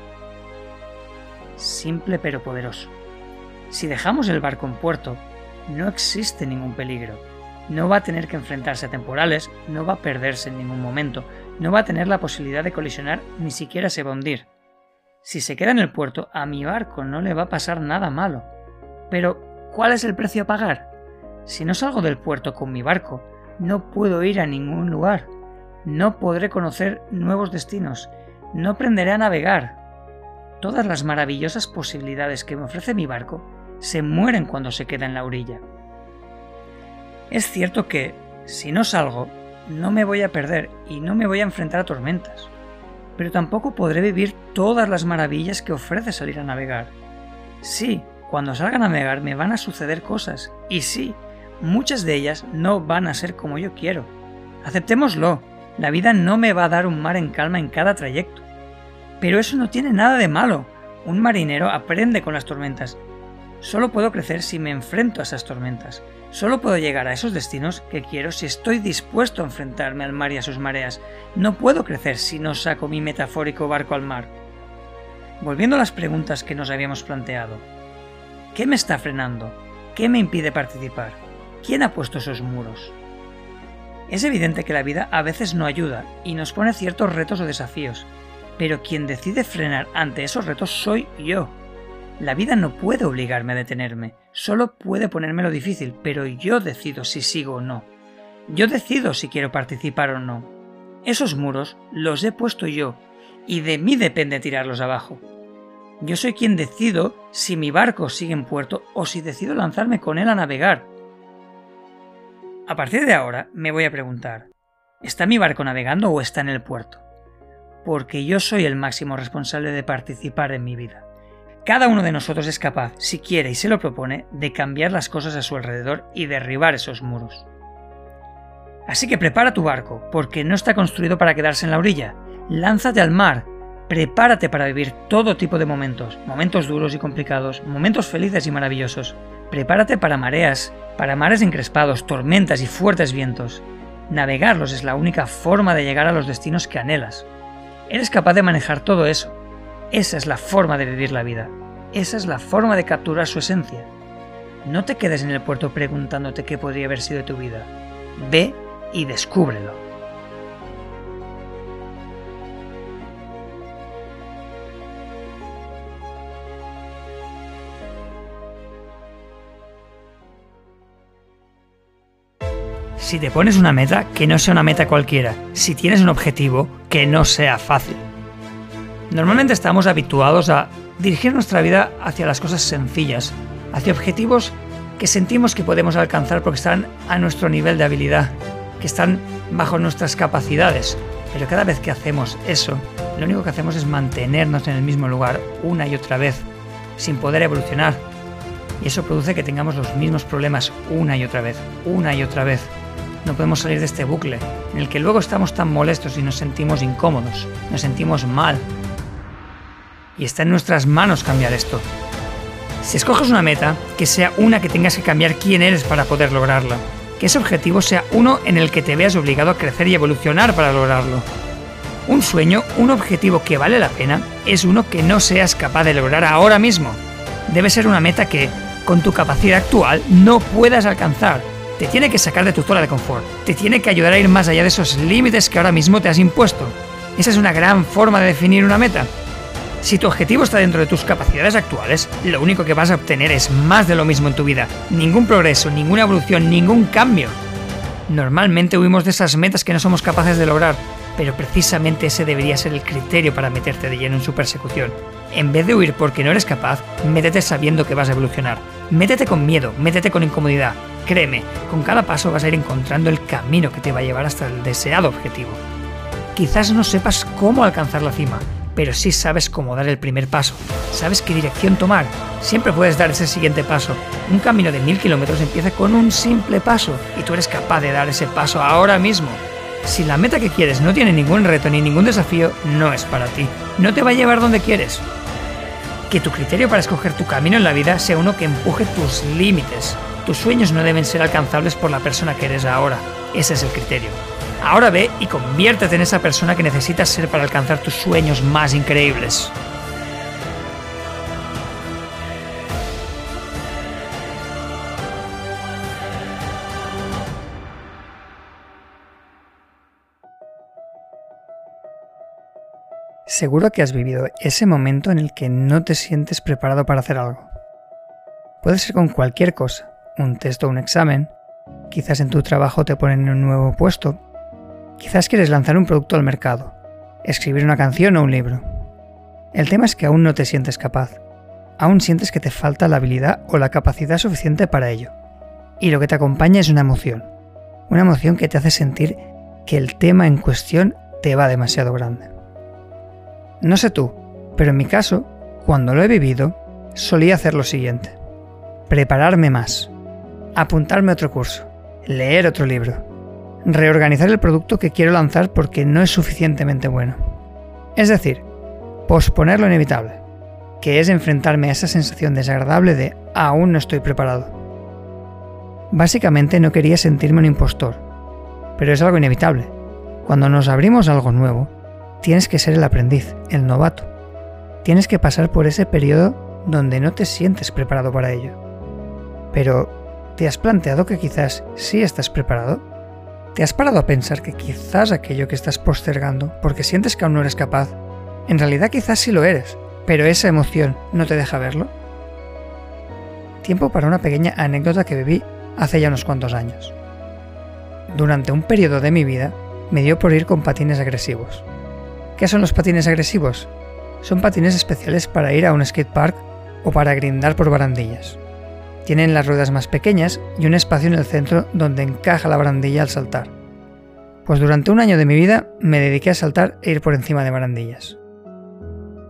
Simple pero poderoso. Si dejamos el barco en puerto, no existe ningún peligro, no va a tener que enfrentarse a temporales, no va a perderse en ningún momento, no va a tener la posibilidad de colisionar, ni siquiera se va a hundir. Si se queda en el puerto, a mi barco no le va a pasar nada malo. Pero, ¿cuál es el precio a pagar? Si no salgo del puerto con mi barco, no puedo ir a ningún lugar, no podré conocer nuevos destinos, no aprenderé a navegar. Todas las maravillosas posibilidades que me ofrece mi barco se mueren cuando se queda en la orilla. Es cierto que, si no salgo, no me voy a perder y no me voy a enfrentar a tormentas, pero tampoco podré vivir todas las maravillas que ofrece salir a navegar. Sí, cuando salga a navegar me van a suceder cosas, y sí, muchas de ellas no van a ser como yo quiero. Aceptémoslo, la vida no me va a dar un mar en calma en cada trayecto. Pero eso no tiene nada de malo. Un marinero aprende con las tormentas. Solo puedo crecer si me enfrento a esas tormentas. Solo puedo llegar a esos destinos que quiero si estoy dispuesto a enfrentarme al mar y a sus mareas. No puedo crecer si no saco mi metafórico barco al mar. Volviendo a las preguntas que nos habíamos planteado. ¿Qué me está frenando? ¿Qué me impide participar? ¿Quién ha puesto esos muros? Es evidente que la vida a veces no ayuda y nos pone ciertos retos o desafíos, pero quien decide frenar ante esos retos soy yo. La vida no puede obligarme a detenerme, solo puede ponérmelo difícil, pero yo decido si sigo o no. Yo decido si quiero participar o no. Esos muros los he puesto yo, y de mí depende tirarlos abajo. Yo soy quien decido si mi barco sigue en puerto o si decido lanzarme con él a navegar. A partir de ahora me voy a preguntar, ¿está mi barco navegando o está en el puerto? Porque yo soy el máximo responsable de participar en mi vida. Cada uno de nosotros es capaz, si quiere y se lo propone, de cambiar las cosas a su alrededor y derribar esos muros. Así que prepara tu barco, porque no está construido para quedarse en la orilla. Lánzate al mar. Prepárate para vivir todo tipo de momentos, momentos duros y complicados, momentos felices y maravillosos. Prepárate para mareas, para mares encrespados, tormentas y fuertes vientos. Navegarlos es la única forma de llegar a los destinos que anhelas. Eres capaz de manejar todo eso, Esa es la forma de vivir la vida. Esa es la forma de capturar su esencia. No te quedes en el puerto preguntándote qué podría haber sido tu vida. Ve y descúbrelo. Si te pones una meta, que no sea una meta cualquiera. Si tienes un objetivo, que no sea fácil. Normalmente estamos habituados a dirigir nuestra vida hacia las cosas sencillas, hacia objetivos que sentimos que podemos alcanzar porque están a nuestro nivel de habilidad, que están bajo nuestras capacidades. Pero cada vez que hacemos eso, lo único que hacemos es mantenernos en el mismo lugar una y otra vez, sin poder evolucionar. Y eso produce que tengamos los mismos problemas una y otra vez, una y otra vez. No podemos salir de este bucle, en el que luego estamos tan molestos y nos sentimos incómodos, nos sentimos mal. Y está en nuestras manos cambiar esto. Si escoges una meta, que sea una que tengas que cambiar quién eres para poder lograrla. Que ese objetivo sea uno en el que te veas obligado a crecer y evolucionar para lograrlo. Un sueño, un objetivo que vale la pena, es uno que no seas capaz de lograr ahora mismo. Debe ser una meta que, con tu capacidad actual, no puedas alcanzar te tiene que sacar de tu zona de confort, te tiene que ayudar a ir más allá de esos límites que ahora mismo te has impuesto. Esa es una gran forma de definir una meta. Si tu objetivo está dentro de tus capacidades actuales, lo único que vas a obtener es más de lo mismo en tu vida. Ningún progreso, ninguna evolución, ningún cambio. Normalmente huimos de esas metas que no somos capaces de lograr, pero precisamente ese debería ser el criterio para meterte de lleno en su persecución. En vez de huir porque no eres capaz, métete sabiendo que vas a evolucionar. Métete con miedo, métete con incomodidad, Créeme, con cada paso vas a ir encontrando el camino que te va a llevar hasta el deseado objetivo. Quizás no sepas cómo alcanzar la cima, pero sí sabes cómo dar el primer paso, sabes qué dirección tomar, siempre puedes dar ese siguiente paso. Un camino de mil kilómetros empieza con un simple paso y tú eres capaz de dar ese paso ahora mismo. Si la meta que quieres no tiene ningún reto ni ningún desafío, no es para ti. No te va a llevar donde quieres. Que tu criterio para escoger tu camino en la vida sea uno que empuje tus límites, tus sueños no deben ser alcanzables por la persona que eres ahora. Ese es el criterio. Ahora ve y conviértete en esa persona que necesitas ser para alcanzar tus sueños más increíbles. Seguro que has vivido ese momento en el que no te sientes preparado para hacer algo. Puede ser con cualquier cosa, un test o un examen, quizás en tu trabajo te ponen en un nuevo puesto, quizás quieres lanzar un producto al mercado, escribir una canción o un libro. El tema es que aún no te sientes capaz, aún sientes que te falta la habilidad o la capacidad suficiente para ello. Y lo que te acompaña es una emoción, una emoción que te hace sentir que el tema en cuestión te va demasiado grande. No sé tú, pero en mi caso, cuando lo he vivido, solía hacer lo siguiente. Prepararme más, apuntarme a otro curso, leer otro libro, reorganizar el producto que quiero lanzar porque no es suficientemente bueno. Es decir, posponer lo inevitable, que es enfrentarme a esa sensación desagradable de aún no estoy preparado. Básicamente no quería sentirme un impostor, pero es algo inevitable. Cuando nos abrimos algo nuevo, tienes que ser el aprendiz, el novato. Tienes que pasar por ese periodo donde no te sientes preparado para ello. Pero ¿Te has planteado que quizás sí estás preparado? ¿Te has parado a pensar que quizás aquello que estás postergando porque sientes que aún no eres capaz, en realidad quizás sí lo eres, pero esa emoción no te deja verlo? Tiempo para una pequeña anécdota que viví hace ya unos cuantos años. Durante un periodo de mi vida me dio por ir con patines agresivos. ¿Qué son los patines agresivos? Son patines especiales para ir a un skatepark o para grindar por barandillas. Tienen las ruedas más pequeñas y un espacio en el centro donde encaja la barandilla al saltar. Pues durante un año de mi vida me dediqué a saltar e ir por encima de barandillas.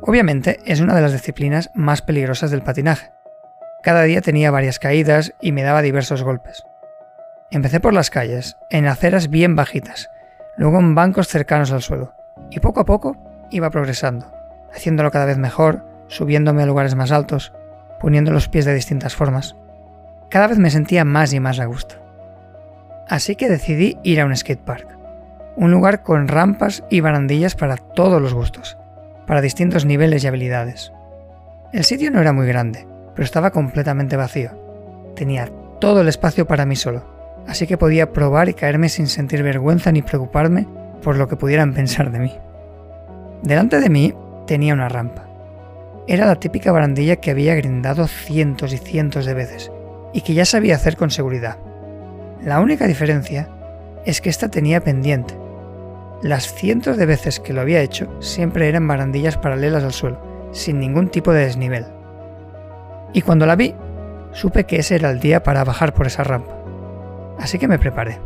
Obviamente es una de las disciplinas más peligrosas del patinaje. Cada día tenía varias caídas y me daba diversos golpes. Empecé por las calles, en aceras bien bajitas, luego en bancos cercanos al suelo, y poco a poco iba progresando, haciéndolo cada vez mejor, subiéndome a lugares más altos, poniendo los pies de distintas formas. Cada vez me sentía más y más a gusto. Así que decidí ir a un skatepark, un lugar con rampas y barandillas para todos los gustos, para distintos niveles y habilidades. El sitio no era muy grande, pero estaba completamente vacío. Tenía todo el espacio para mí solo, así que podía probar y caerme sin sentir vergüenza ni preocuparme por lo que pudieran pensar de mí. Delante de mí tenía una rampa. Era la típica barandilla que había grindado cientos y cientos de veces y que ya sabía hacer con seguridad. La única diferencia es que esta tenía pendiente. Las cientos de veces que lo había hecho siempre eran barandillas paralelas al suelo, sin ningún tipo de desnivel. Y cuando la vi, supe que ese era el día para bajar por esa rampa. Así que me preparé.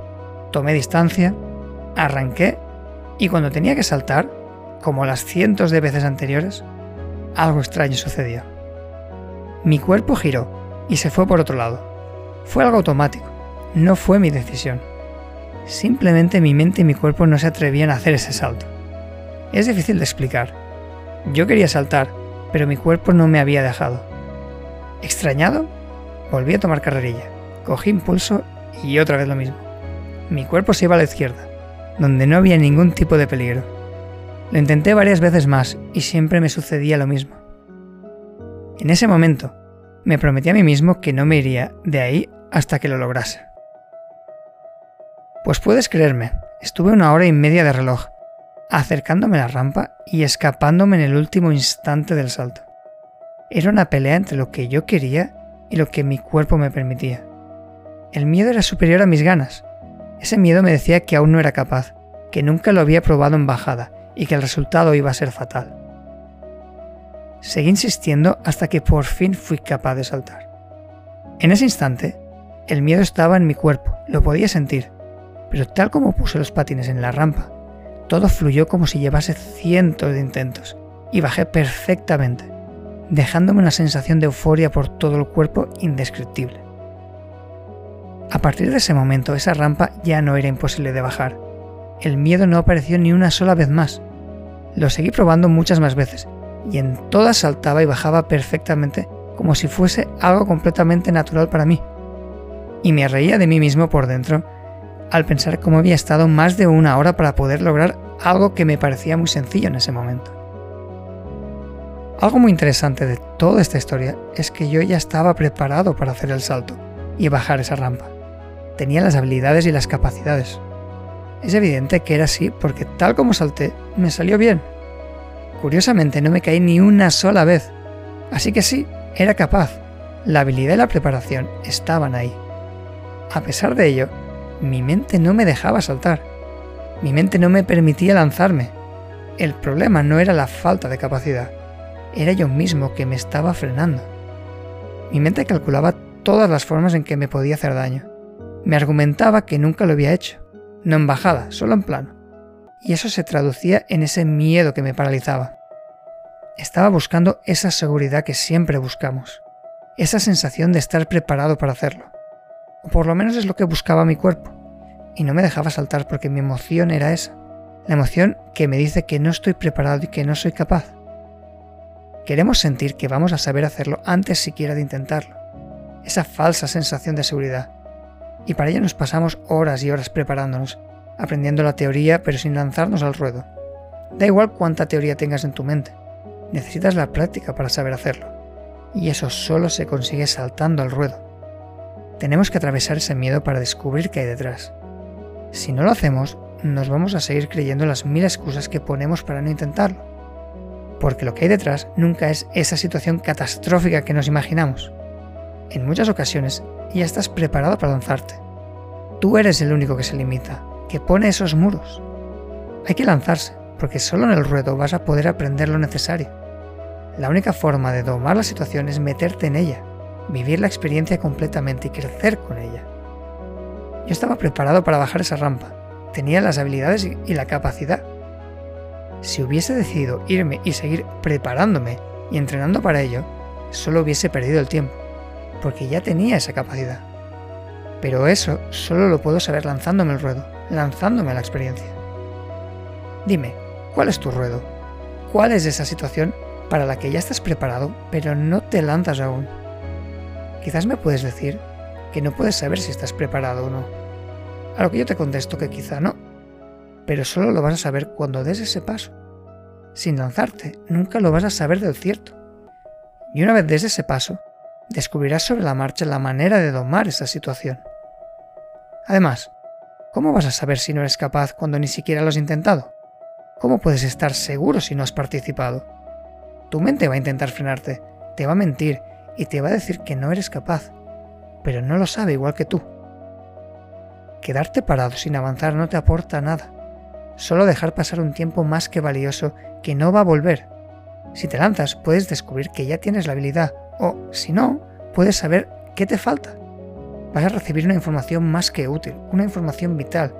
Tomé distancia, arranqué y cuando tenía que saltar, como las cientos de veces anteriores, algo extraño sucedió. Mi cuerpo giró y se fue por otro lado. Fue algo automático, no fue mi decisión. Simplemente mi mente y mi cuerpo no se atrevían a hacer ese salto. Es difícil de explicar. Yo quería saltar, pero mi cuerpo no me había dejado. Extrañado, volví a tomar carrerilla, cogí impulso y otra vez lo mismo. Mi cuerpo se iba a la izquierda, donde no había ningún tipo de peligro. Lo intenté varias veces más y siempre me sucedía lo mismo. En ese momento, me prometí a mí mismo que no me iría de ahí hasta que lo lograse. Pues puedes creerme, estuve una hora y media de reloj, acercándome a la rampa y escapándome en el último instante del salto. Era una pelea entre lo que yo quería y lo que mi cuerpo me permitía. El miedo era superior a mis ganas. Ese miedo me decía que aún no era capaz, que nunca lo había probado en bajada y que el resultado iba a ser fatal. Seguí insistiendo hasta que por fin fui capaz de saltar. En ese instante, el miedo estaba en mi cuerpo, lo podía sentir, pero tal como puse los patines en la rampa, todo fluyó como si llevase cientos de intentos y bajé perfectamente, dejándome una sensación de euforia por todo el cuerpo indescriptible. A partir de ese momento esa rampa ya no era imposible de bajar. El miedo no apareció ni una sola vez más. Lo seguí probando muchas más veces y en todas saltaba y bajaba perfectamente como si fuese algo completamente natural para mí. Y me reía de mí mismo por dentro al pensar cómo había estado más de una hora para poder lograr algo que me parecía muy sencillo en ese momento. Algo muy interesante de toda esta historia es que yo ya estaba preparado para hacer el salto y bajar esa rampa. Tenía las habilidades y las capacidades. Es evidente que era así porque tal como salté, me salió bien. Curiosamente no me caí ni una sola vez. Así que sí, era capaz. La habilidad y la preparación estaban ahí. A pesar de ello, mi mente no me dejaba saltar. Mi mente no me permitía lanzarme. El problema no era la falta de capacidad, era yo mismo que me estaba frenando. Mi mente calculaba todas las formas en que me podía hacer daño. Me argumentaba que nunca lo había hecho, no en bajada, solo en plano. Y eso se traducía en ese miedo que me paralizaba. Estaba buscando esa seguridad que siempre buscamos, esa sensación de estar preparado para hacerlo. O por lo menos es lo que buscaba mi cuerpo. Y no me dejaba saltar porque mi emoción era esa. La emoción que me dice que no estoy preparado y que no soy capaz. Queremos sentir que vamos a saber hacerlo antes siquiera de intentarlo. Esa falsa sensación de seguridad. Y para ello nos pasamos horas y horas preparándonos, aprendiendo la teoría pero sin lanzarnos al ruedo. Da igual cuánta teoría tengas en tu mente. Necesitas la práctica para saber hacerlo. Y eso solo se consigue saltando al ruedo. Tenemos que atravesar ese miedo para descubrir qué hay detrás. Si no lo hacemos, nos vamos a seguir creyendo las mil excusas que ponemos para no intentarlo. Porque lo que hay detrás nunca es esa situación catastrófica que nos imaginamos. En muchas ocasiones ya estás preparado para lanzarte. Tú eres el único que se limita, que pone esos muros. Hay que lanzarse, porque solo en el ruedo vas a poder aprender lo necesario. La única forma de domar la situación es meterte en ella, vivir la experiencia completamente y crecer con ella. Yo estaba preparado para bajar esa rampa, tenía las habilidades y la capacidad. Si hubiese decidido irme y seguir preparándome y entrenando para ello, solo hubiese perdido el tiempo, porque ya tenía esa capacidad. Pero eso solo lo puedo saber lanzándome el ruedo, lanzándome a la experiencia. Dime, ¿cuál es tu ruedo? ¿Cuál es esa situación para la que ya estás preparado, pero no te lanzas aún? Quizás me puedes decir que no puedes saber si estás preparado o no. A lo que yo te contesto que quizá no, pero solo lo vas a saber cuando des ese paso. sin lanzarte, nunca lo vas a saber del cierto. Y una vez des ese paso, descubrirás sobre la marcha la manera de domar esa situación. Además, ¿cómo vas a saber si no eres capaz cuando ni siquiera lo has intentado? ¿Cómo puedes estar seguro si no has participado? Tu mente va a intentar frenarte, te va a mentir y te va a decir que no eres capaz, pero no lo sabe igual que tú. Quedarte parado sin avanzar no te aporta nada, solo dejar pasar un tiempo más que valioso que no va a volver. Si te lanzas puedes descubrir que ya tienes la habilidad o, si no, puedes saber qué te falta. Vas a recibir una información más que útil, una información vital,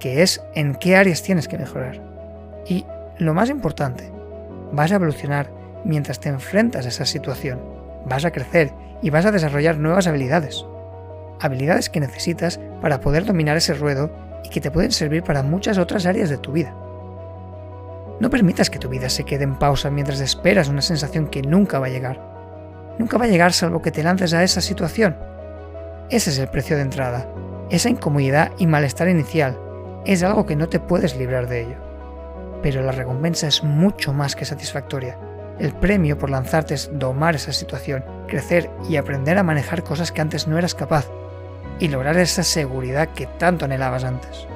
que es en qué áreas tienes que mejorar. Y, lo más importante, vas a evolucionar mientras te enfrentas a esa situación. Vas a crecer y vas a desarrollar nuevas habilidades. Habilidades que necesitas para poder dominar ese ruedo y que te pueden servir para muchas otras áreas de tu vida. No permitas que tu vida se quede en pausa mientras esperas una sensación que nunca va a llegar. Nunca va a llegar salvo que te lances a esa situación. Ese es el precio de entrada. Esa incomodidad y malestar inicial es algo que no te puedes librar de ello. Pero la recompensa es mucho más que satisfactoria. El premio por lanzarte es domar esa situación, crecer y aprender a manejar cosas que antes no eras capaz y lograr esa seguridad que tanto anhelabas antes.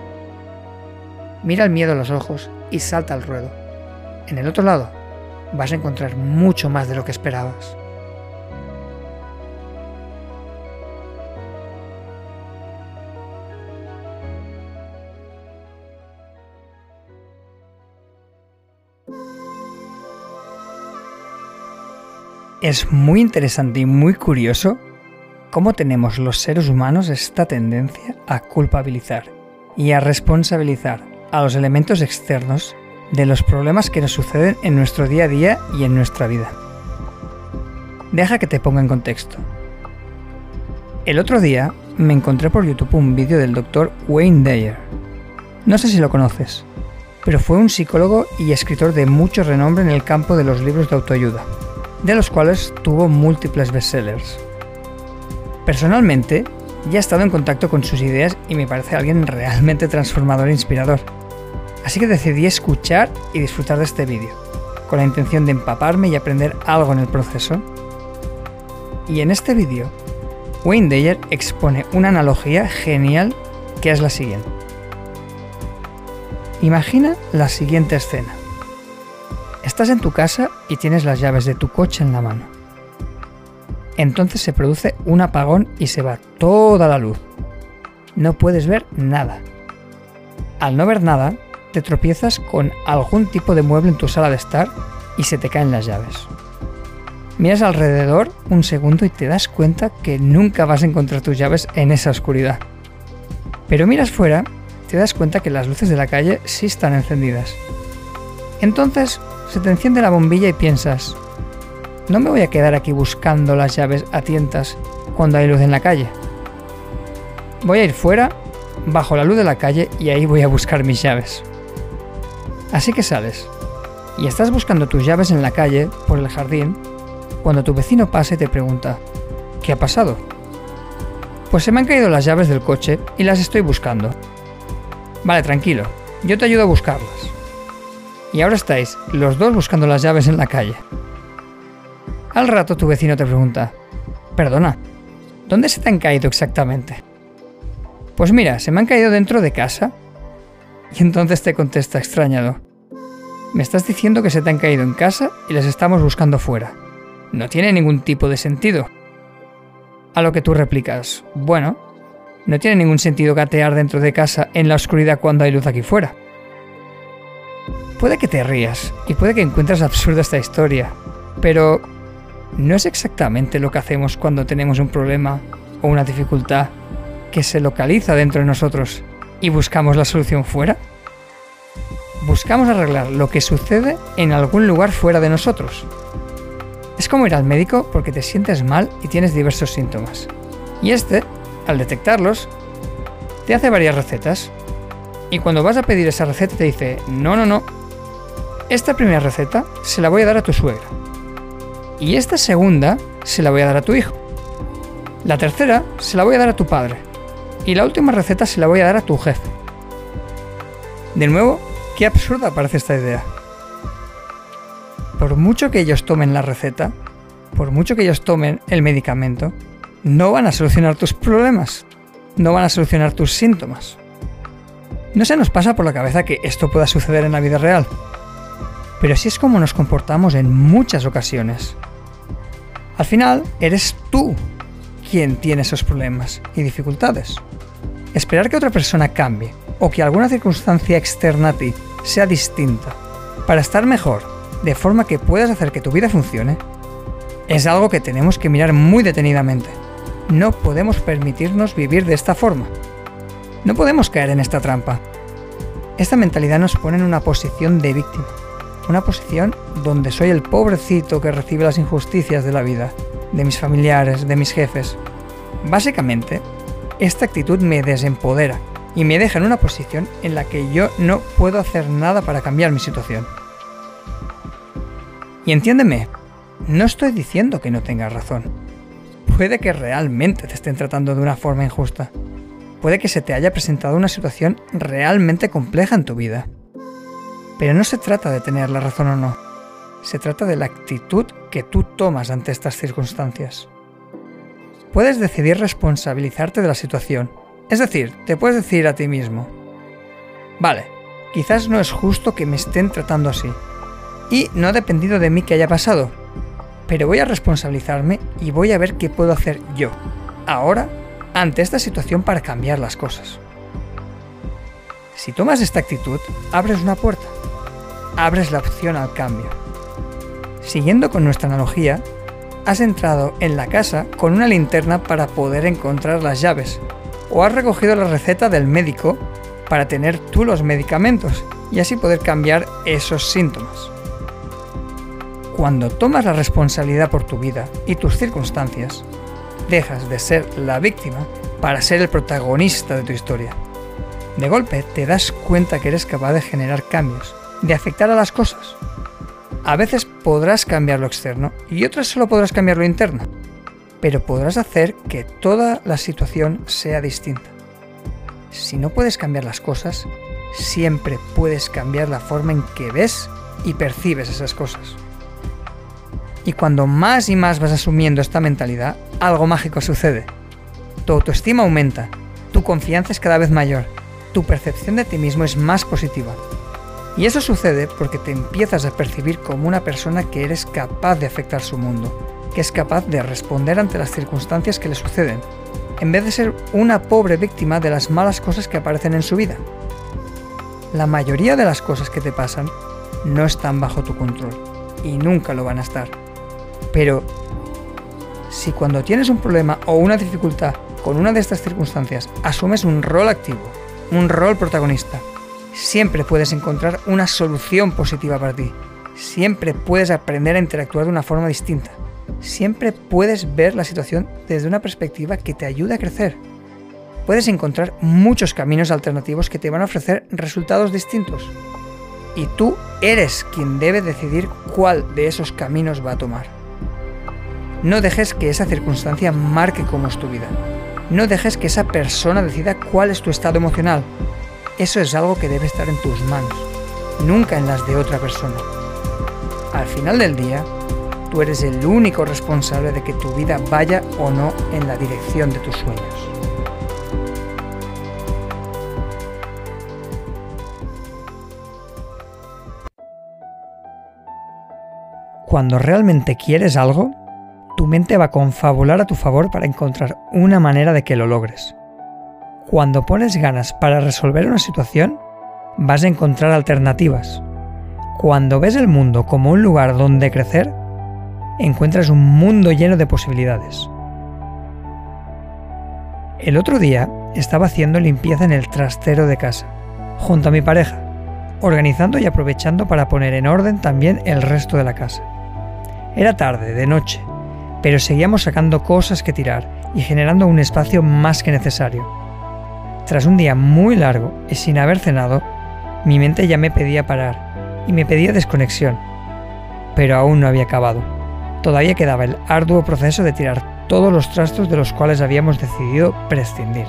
Mira el miedo a los ojos y salta al ruedo. En el otro lado vas a encontrar mucho más de lo que esperabas. Es muy interesante y muy curioso cómo tenemos los seres humanos esta tendencia a culpabilizar y a responsabilizar a los elementos externos de los problemas que nos suceden en nuestro día a día y en nuestra vida. Deja que te ponga en contexto. El otro día me encontré por YouTube un vídeo del doctor Wayne Dyer. No sé si lo conoces, pero fue un psicólogo y escritor de mucho renombre en el campo de los libros de autoayuda de los cuales tuvo múltiples bestsellers. Personalmente, ya he estado en contacto con sus ideas y me parece alguien realmente transformador e inspirador. Así que decidí escuchar y disfrutar de este vídeo, con la intención de empaparme y aprender algo en el proceso. Y en este vídeo, Wayne Dyer expone una analogía genial que es la siguiente. Imagina la siguiente escena. Estás en tu casa y tienes las llaves de tu coche en la mano. Entonces se produce un apagón y se va toda la luz. No puedes ver nada. Al no ver nada, te tropiezas con algún tipo de mueble en tu sala de estar y se te caen las llaves. Miras alrededor un segundo y te das cuenta que nunca vas a encontrar tus llaves en esa oscuridad. Pero miras fuera, te das cuenta que las luces de la calle sí están encendidas. Entonces se te enciende la bombilla y piensas, no me voy a quedar aquí buscando las llaves a tientas cuando hay luz en la calle. Voy a ir fuera, bajo la luz de la calle y ahí voy a buscar mis llaves. Así que sales y estás buscando tus llaves en la calle, por el jardín, cuando tu vecino pasa y te pregunta, ¿qué ha pasado? Pues se me han caído las llaves del coche y las estoy buscando. Vale, tranquilo, yo te ayudo a buscarlas y ahora estáis los dos buscando las llaves en la calle. Al rato tu vecino te pregunta, perdona, ¿dónde se te han caído exactamente? Pues mira, se me han caído dentro de casa. Y entonces te contesta extrañado, me estás diciendo que se te han caído en casa y las estamos buscando fuera. No tiene ningún tipo de sentido. A lo que tú replicas, bueno, no tiene ningún sentido gatear dentro de casa en la oscuridad cuando hay luz aquí fuera. Puede que te rías y puede que encuentres absurda esta historia, pero ¿no es exactamente lo que hacemos cuando tenemos un problema o una dificultad que se localiza dentro de nosotros y buscamos la solución fuera? Buscamos arreglar lo que sucede en algún lugar fuera de nosotros. Es como ir al médico porque te sientes mal y tienes diversos síntomas. Y este, al detectarlos, te hace varias recetas. Y cuando vas a pedir esa receta te dice, no, no, no, esta primera receta se la voy a dar a tu suegra. Y esta segunda se la voy a dar a tu hijo. La tercera se la voy a dar a tu padre. Y la última receta se la voy a dar a tu jefe. De nuevo, qué absurda parece esta idea. por mucho que ellos tomen la receta, por mucho que ellos tomen el medicamento, no van a solucionar tus problemas, no van a solucionar tus síntomas. No se nos pasa por la cabeza que esto pueda suceder en la vida real, pero así es como nos comportamos en muchas ocasiones. Al final, eres tú quien tiene esos problemas y dificultades. Esperar que otra persona cambie o que alguna circunstancia externa a ti sea distinta para estar mejor, de forma que puedas hacer que tu vida funcione, es algo que tenemos que mirar muy detenidamente. No podemos permitirnos vivir de esta forma. No podemos caer en esta trampa. Esta mentalidad nos pone en una posición de víctima, una posición donde soy el pobrecito que recibe las injusticias de la vida, de mis familiares, de mis jefes. Básicamente, esta actitud me desempodera y me deja en una posición en la que yo no puedo hacer nada para cambiar mi situación. Y entiéndeme, no estoy diciendo que no tengas razón. Puede que realmente te estén tratando de una forma injusta. Puede que se te haya presentado una situación realmente compleja en tu vida. Pero no se trata de tener la razón o no. Se trata de la actitud que tú tomas ante estas circunstancias. Puedes decidir responsabilizarte de la situación. Es decir, te puedes decir a ti mismo, vale, quizás no es justo que me estén tratando así. Y no ha dependido de mí que haya pasado, pero voy a responsabilizarme y voy a ver qué puedo hacer yo, ahora, ante esta situación para cambiar las cosas. Si tomas esta actitud, abres una puerta, abres la opción al cambio. Siguiendo con nuestra analogía, has entrado en la casa con una linterna para poder encontrar las llaves, o has recogido la receta del médico para tener tú los medicamentos y así poder cambiar esos síntomas. Cuando tomas la responsabilidad por tu vida y tus circunstancias, dejas de ser la víctima para ser el protagonista de tu historia. De golpe te das cuenta que eres capaz de generar cambios, de afectar a las cosas. A veces podrás cambiar lo externo y otras solo podrás cambiar lo interno, pero podrás hacer que toda la situación sea distinta. Si no puedes cambiar las cosas, siempre puedes cambiar la forma en que ves y percibes esas cosas. Y cuando más y más vas asumiendo esta mentalidad, algo mágico sucede. Tu autoestima aumenta, tu confianza es cada vez mayor, tu percepción de ti mismo es más positiva. Y eso sucede porque te empiezas a percibir como una persona que eres capaz de afectar su mundo, que es capaz de responder ante las circunstancias que le suceden, en vez de ser una pobre víctima de las malas cosas que aparecen en su vida. La mayoría de las cosas que te pasan no están bajo tu control y nunca lo van a estar. Pero si cuando tienes un problema o una dificultad con una de estas circunstancias asumes un rol activo, un rol protagonista, siempre puedes encontrar una solución positiva para ti. Siempre puedes aprender a interactuar de una forma distinta. Siempre puedes ver la situación desde una perspectiva que te ayude a crecer. Puedes encontrar muchos caminos alternativos que te van a ofrecer resultados distintos. Y tú eres quien debe decidir cuál de esos caminos va a tomar. No dejes que esa circunstancia marque cómo es tu vida. No dejes que esa persona decida cuál es tu estado emocional. Eso es algo que debe estar en tus manos, nunca en las de otra persona. Al final del día, tú eres el único responsable de que tu vida vaya o no en la dirección de tus sueños. Cuando realmente quieres algo, tu mente va a confabular a tu favor para encontrar una manera de que lo logres. Cuando pones ganas para resolver una situación, vas a encontrar alternativas. Cuando ves el mundo como un lugar donde crecer, encuentras un mundo lleno de posibilidades. El otro día estaba haciendo limpieza en el trastero de casa, junto a mi pareja, organizando y aprovechando para poner en orden también el resto de la casa. Era tarde, de noche, pero seguíamos sacando cosas que tirar y generando un espacio más que necesario. Tras un día muy largo y sin haber cenado, mi mente ya me pedía parar y me pedía desconexión, pero aún no había acabado. Todavía quedaba el arduo proceso de tirar todos los trastos de los cuales habíamos decidido prescindir.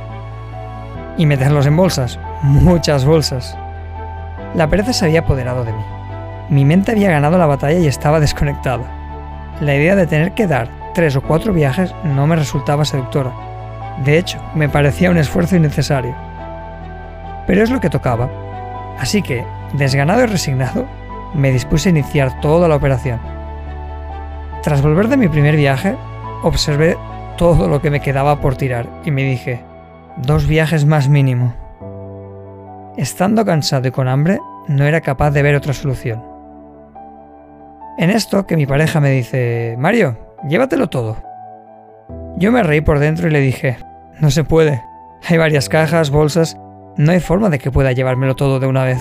Y meterlos en bolsas, muchas bolsas. La pereza se había apoderado de mí. Mi mente había ganado la batalla y estaba desconectada. La idea de tener que dar tres o cuatro viajes no me resultaba seductora. De hecho, me parecía un esfuerzo innecesario. Pero es lo que tocaba. Así que, desganado y resignado, me dispuse a iniciar toda la operación. Tras volver de mi primer viaje, observé todo lo que me quedaba por tirar y me dije, dos viajes más mínimo. Estando cansado y con hambre, no era capaz de ver otra solución. En esto que mi pareja me dice, Mario, llévatelo todo. Yo me reí por dentro y le dije, no se puede. Hay varias cajas, bolsas, no hay forma de que pueda llevármelo todo de una vez.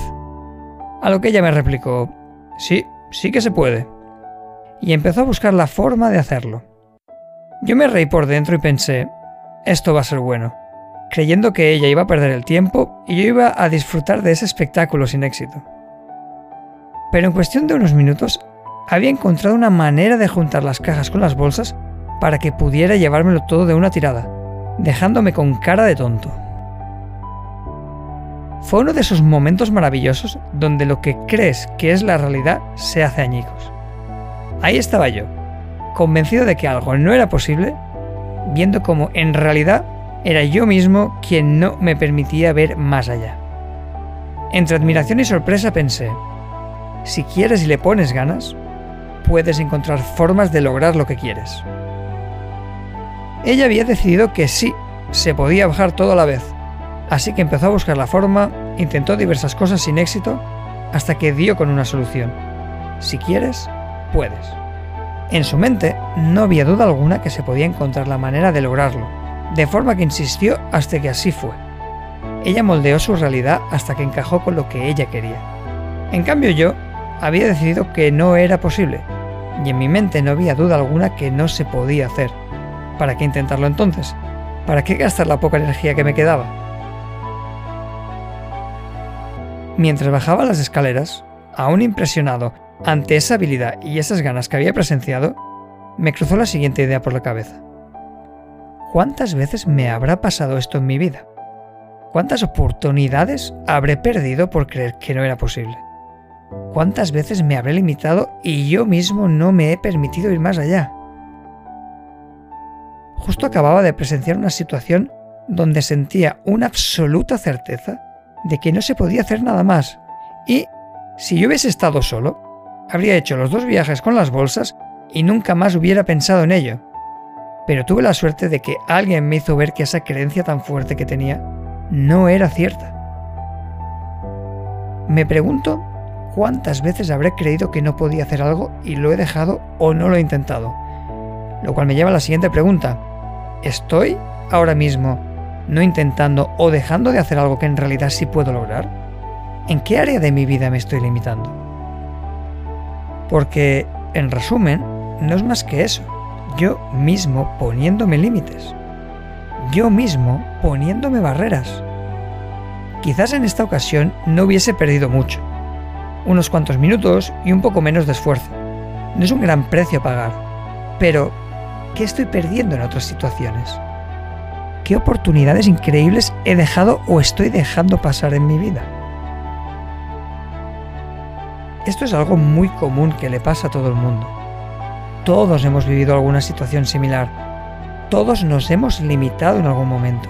A lo que ella me replicó, sí, sí que se puede. Y empezó a buscar la forma de hacerlo. Yo me reí por dentro y pensé, esto va a ser bueno, creyendo que ella iba a perder el tiempo y yo iba a disfrutar de ese espectáculo sin éxito. Pero en cuestión de unos minutos, había encontrado una manera de juntar las cajas con las bolsas para que pudiera llevármelo todo de una tirada, dejándome con cara de tonto. Fue uno de esos momentos maravillosos donde lo que crees que es la realidad se hace añicos. Ahí estaba yo, convencido de que algo no era posible, viendo como en realidad era yo mismo quien no me permitía ver más allá. Entre admiración y sorpresa pensé, si quieres y le pones ganas, puedes encontrar formas de lograr lo que quieres. Ella había decidido que sí, se podía bajar todo a la vez, así que empezó a buscar la forma, intentó diversas cosas sin éxito, hasta que dio con una solución. Si quieres, puedes. En su mente no había duda alguna que se podía encontrar la manera de lograrlo, de forma que insistió hasta que así fue. Ella moldeó su realidad hasta que encajó con lo que ella quería. En cambio yo había decidido que no era posible, y en mi mente no había duda alguna que no se podía hacer. ¿Para qué intentarlo entonces? ¿Para qué gastar la poca energía que me quedaba? Mientras bajaba las escaleras, aún impresionado ante esa habilidad y esas ganas que había presenciado, me cruzó la siguiente idea por la cabeza. ¿Cuántas veces me habrá pasado esto en mi vida? ¿Cuántas oportunidades habré perdido por creer que no era posible? ¿Cuántas veces me habré limitado y yo mismo no me he permitido ir más allá? Justo acababa de presenciar una situación donde sentía una absoluta certeza de que no se podía hacer nada más. Y si yo hubiese estado solo, habría hecho los dos viajes con las bolsas y nunca más hubiera pensado en ello. Pero tuve la suerte de que alguien me hizo ver que esa creencia tan fuerte que tenía no era cierta. Me pregunto cuántas veces habré creído que no podía hacer algo y lo he dejado o no lo he intentado. Lo cual me lleva a la siguiente pregunta. ¿Estoy ahora mismo no intentando o dejando de hacer algo que en realidad sí puedo lograr? ¿En qué área de mi vida me estoy limitando? Porque, en resumen, no es más que eso. Yo mismo poniéndome límites. Yo mismo poniéndome barreras. Quizás en esta ocasión no hubiese perdido mucho, unos cuantos minutos y un poco menos de esfuerzo. No es un gran precio a pagar, pero ¿qué estoy perdiendo en otras situaciones? ¿Qué oportunidades increíbles he dejado o estoy dejando pasar en mi vida? Esto es algo muy común que le pasa a todo el mundo. Todos hemos vivido alguna situación similar. Todos nos hemos limitado en algún momento.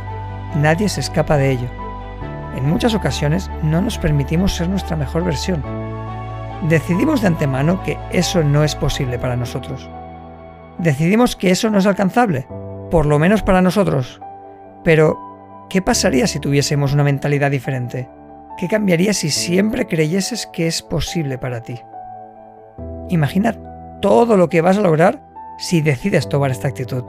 Nadie se escapa de ello. En muchas ocasiones no nos permitimos ser nuestra mejor versión. Decidimos de antemano que eso no es posible para nosotros. Decidimos que eso no es alcanzable, por lo menos para nosotros. Pero, ¿qué pasaría si tuviésemos una mentalidad diferente? ¿Qué cambiaría si siempre creyeses que es posible para ti? Imaginar todo lo que vas a lograr si decides tomar esta actitud.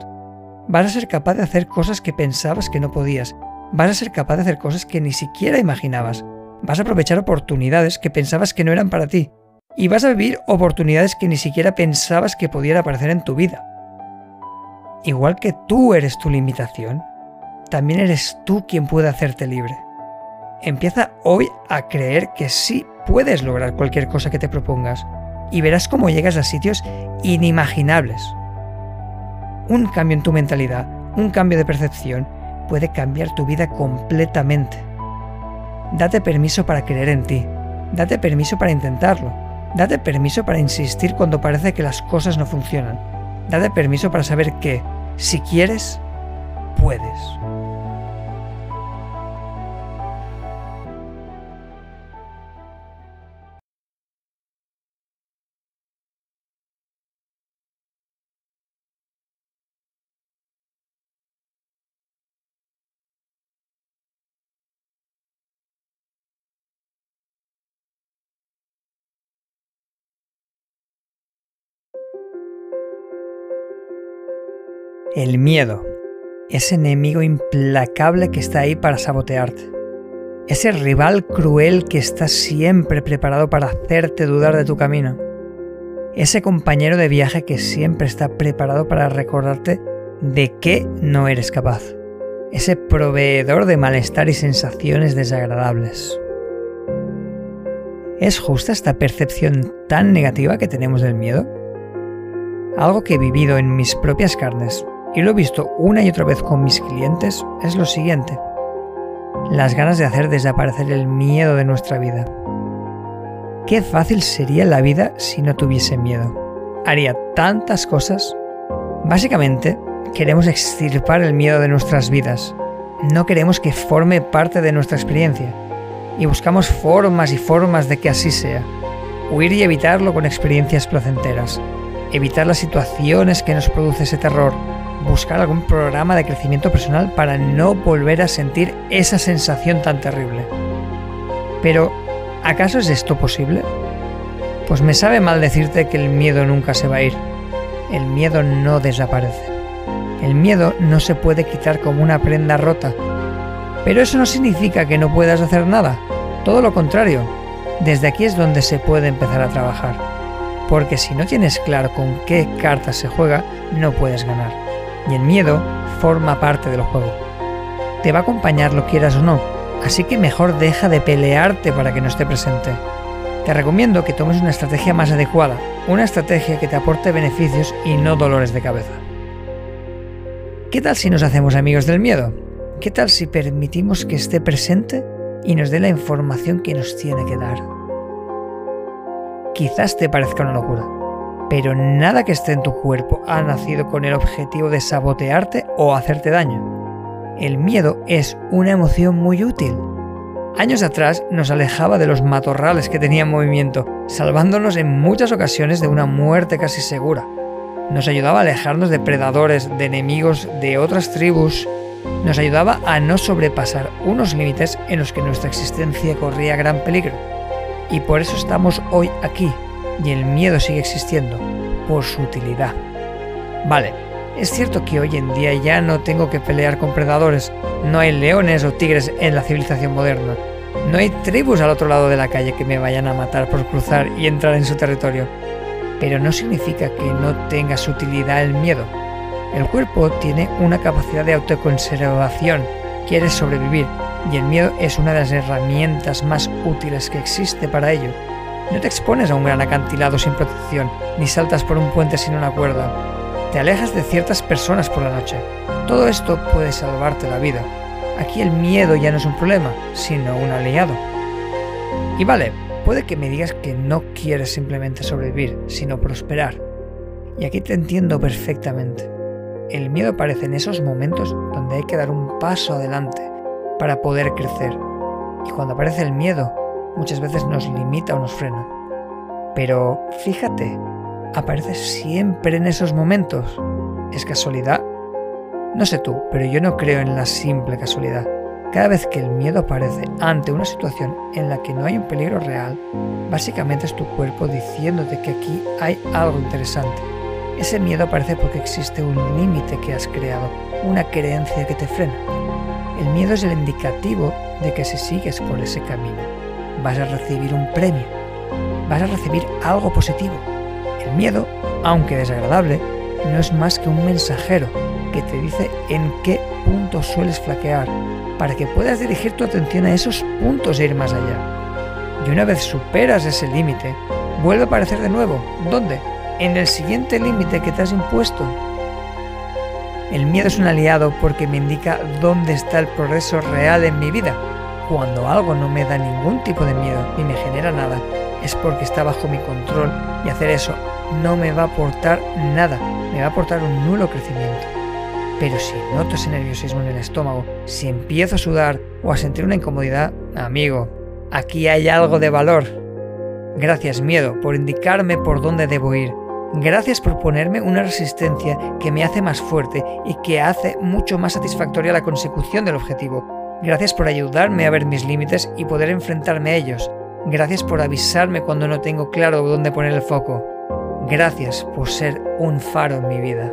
Vas a ser capaz de hacer cosas que pensabas que no podías. Vas a ser capaz de hacer cosas que ni siquiera imaginabas. Vas a aprovechar oportunidades que pensabas que no eran para ti. Y vas a vivir oportunidades que ni siquiera pensabas que pudieran aparecer en tu vida. Igual que tú eres tu limitación, también eres tú quien puede hacerte libre. Empieza hoy a creer que sí puedes lograr cualquier cosa que te propongas y verás cómo llegas a sitios inimaginables. Un cambio en tu mentalidad, un cambio de percepción, puede cambiar tu vida completamente. Date permiso para creer en ti, date permiso para intentarlo, Date permiso para insistir cuando parece que las cosas no funcionan. Date permiso para saber que, si quieres, puedes. El miedo, ese enemigo implacable que está ahí para sabotearte. Ese rival cruel que está siempre preparado para hacerte dudar de tu camino. Ese compañero de viaje que siempre está preparado para recordarte de qué no eres capaz. Ese proveedor de malestar y sensaciones desagradables. ¿Es justa esta percepción tan negativa que tenemos del miedo? Algo que he vivido en mis propias carnes y lo he visto una y otra vez con mis clientes, es lo siguiente. Las ganas de hacer desaparecer el miedo de nuestra vida. Qué fácil sería la vida si no tuviese miedo. Haría tantas cosas. Básicamente, queremos extirpar el miedo de nuestras vidas. No queremos que forme parte de nuestra experiencia. Y buscamos formas y formas de que así sea. Huir y evitarlo con experiencias placenteras. Evitar las situaciones que nos produce ese terror buscar algún programa de crecimiento personal para no volver a sentir esa sensación tan terrible. Pero, ¿acaso es esto posible? Pues me sabe mal decirte que el miedo nunca se va a ir. El miedo no desaparece. El miedo no se puede quitar como una prenda rota. Pero eso no significa que no puedas hacer nada. Todo lo contrario. Desde aquí es donde se puede empezar a trabajar. Porque si no tienes claro con qué cartas se juega, no puedes ganar y el miedo forma parte del juego. Te va a acompañar lo quieras o no, así que mejor deja de pelearte para que no esté presente. Te recomiendo que tomes una estrategia más adecuada, una estrategia que te aporte beneficios y no dolores de cabeza. ¿Qué tal si nos hacemos amigos del miedo? ¿Qué tal si permitimos que esté presente y nos dé la información que nos tiene que dar? Quizás te parezca una locura, pero nada que esté en tu cuerpo ha nacido con el objetivo de sabotearte o hacerte daño. El miedo es una emoción muy útil. Años atrás nos alejaba de los matorrales que tenían movimiento, salvándonos en muchas ocasiones de una muerte casi segura. Nos ayudaba a alejarnos de predadores, de enemigos de otras tribus. Nos ayudaba a no sobrepasar unos límites en los que nuestra existencia corría gran peligro. Y por eso estamos hoy aquí, y el miedo sigue existiendo por su utilidad. Vale, es cierto que hoy en día ya no tengo que pelear con predadores, no hay leones o tigres en la civilización moderna, no hay tribus al otro lado de la calle que me vayan a matar por cruzar y entrar en su territorio, pero no significa que no tenga su utilidad el miedo. El cuerpo tiene una capacidad de autoconservación, quiere sobrevivir, y el miedo es una de las herramientas más útiles que existe para ello. No te expones a un gran acantilado sin protección, ni saltas por un puente sin una cuerda. Te alejas de ciertas personas por la noche. Todo esto puede salvarte la vida. Aquí el miedo ya no es un problema, sino un aliado. Y vale, puede que me digas que no quieres simplemente sobrevivir, sino prosperar. Y aquí te entiendo perfectamente. El miedo aparece en esos momentos donde hay que dar un paso adelante para poder crecer. Y cuando aparece el miedo, muchas veces nos limita o nos frena. Pero fíjate, aparece siempre en esos momentos. ¿Es casualidad? No sé tú, pero yo no creo en la simple casualidad. Cada vez que el miedo aparece ante una situación en la que no hay un peligro real, básicamente es tu cuerpo diciéndote que aquí hay algo interesante. Ese miedo aparece porque existe un límite que has creado, una creencia que te frena. El miedo es el indicativo de que si sigues por ese camino, vas a recibir un premio, vas a recibir algo positivo. El miedo, aunque desagradable, no es más que un mensajero que te dice en qué punto sueles flaquear, para que puedas dirigir tu atención a esos puntos e ir más allá. Y una vez superas ese límite, vuelve a aparecer de nuevo. ¿Dónde? En el siguiente límite que te has impuesto. El miedo es un aliado porque me indica dónde está el progreso real en mi vida cuando algo no me da ningún tipo de miedo ni me genera nada, es porque está bajo mi control y hacer eso no me va a aportar nada, me va a aportar un nulo crecimiento. Pero si noto ese nerviosismo en el estómago, si empiezo a sudar o a sentir una incomodidad, amigo, aquí hay algo de valor. Gracias miedo por indicarme por dónde debo ir. Gracias por ponerme una resistencia que me hace más fuerte y que hace mucho más satisfactoria la consecución del objetivo. Gracias por ayudarme a ver mis límites y poder enfrentarme a ellos. Gracias por avisarme cuando no tengo claro dónde poner el foco. Gracias por ser un faro en mi vida.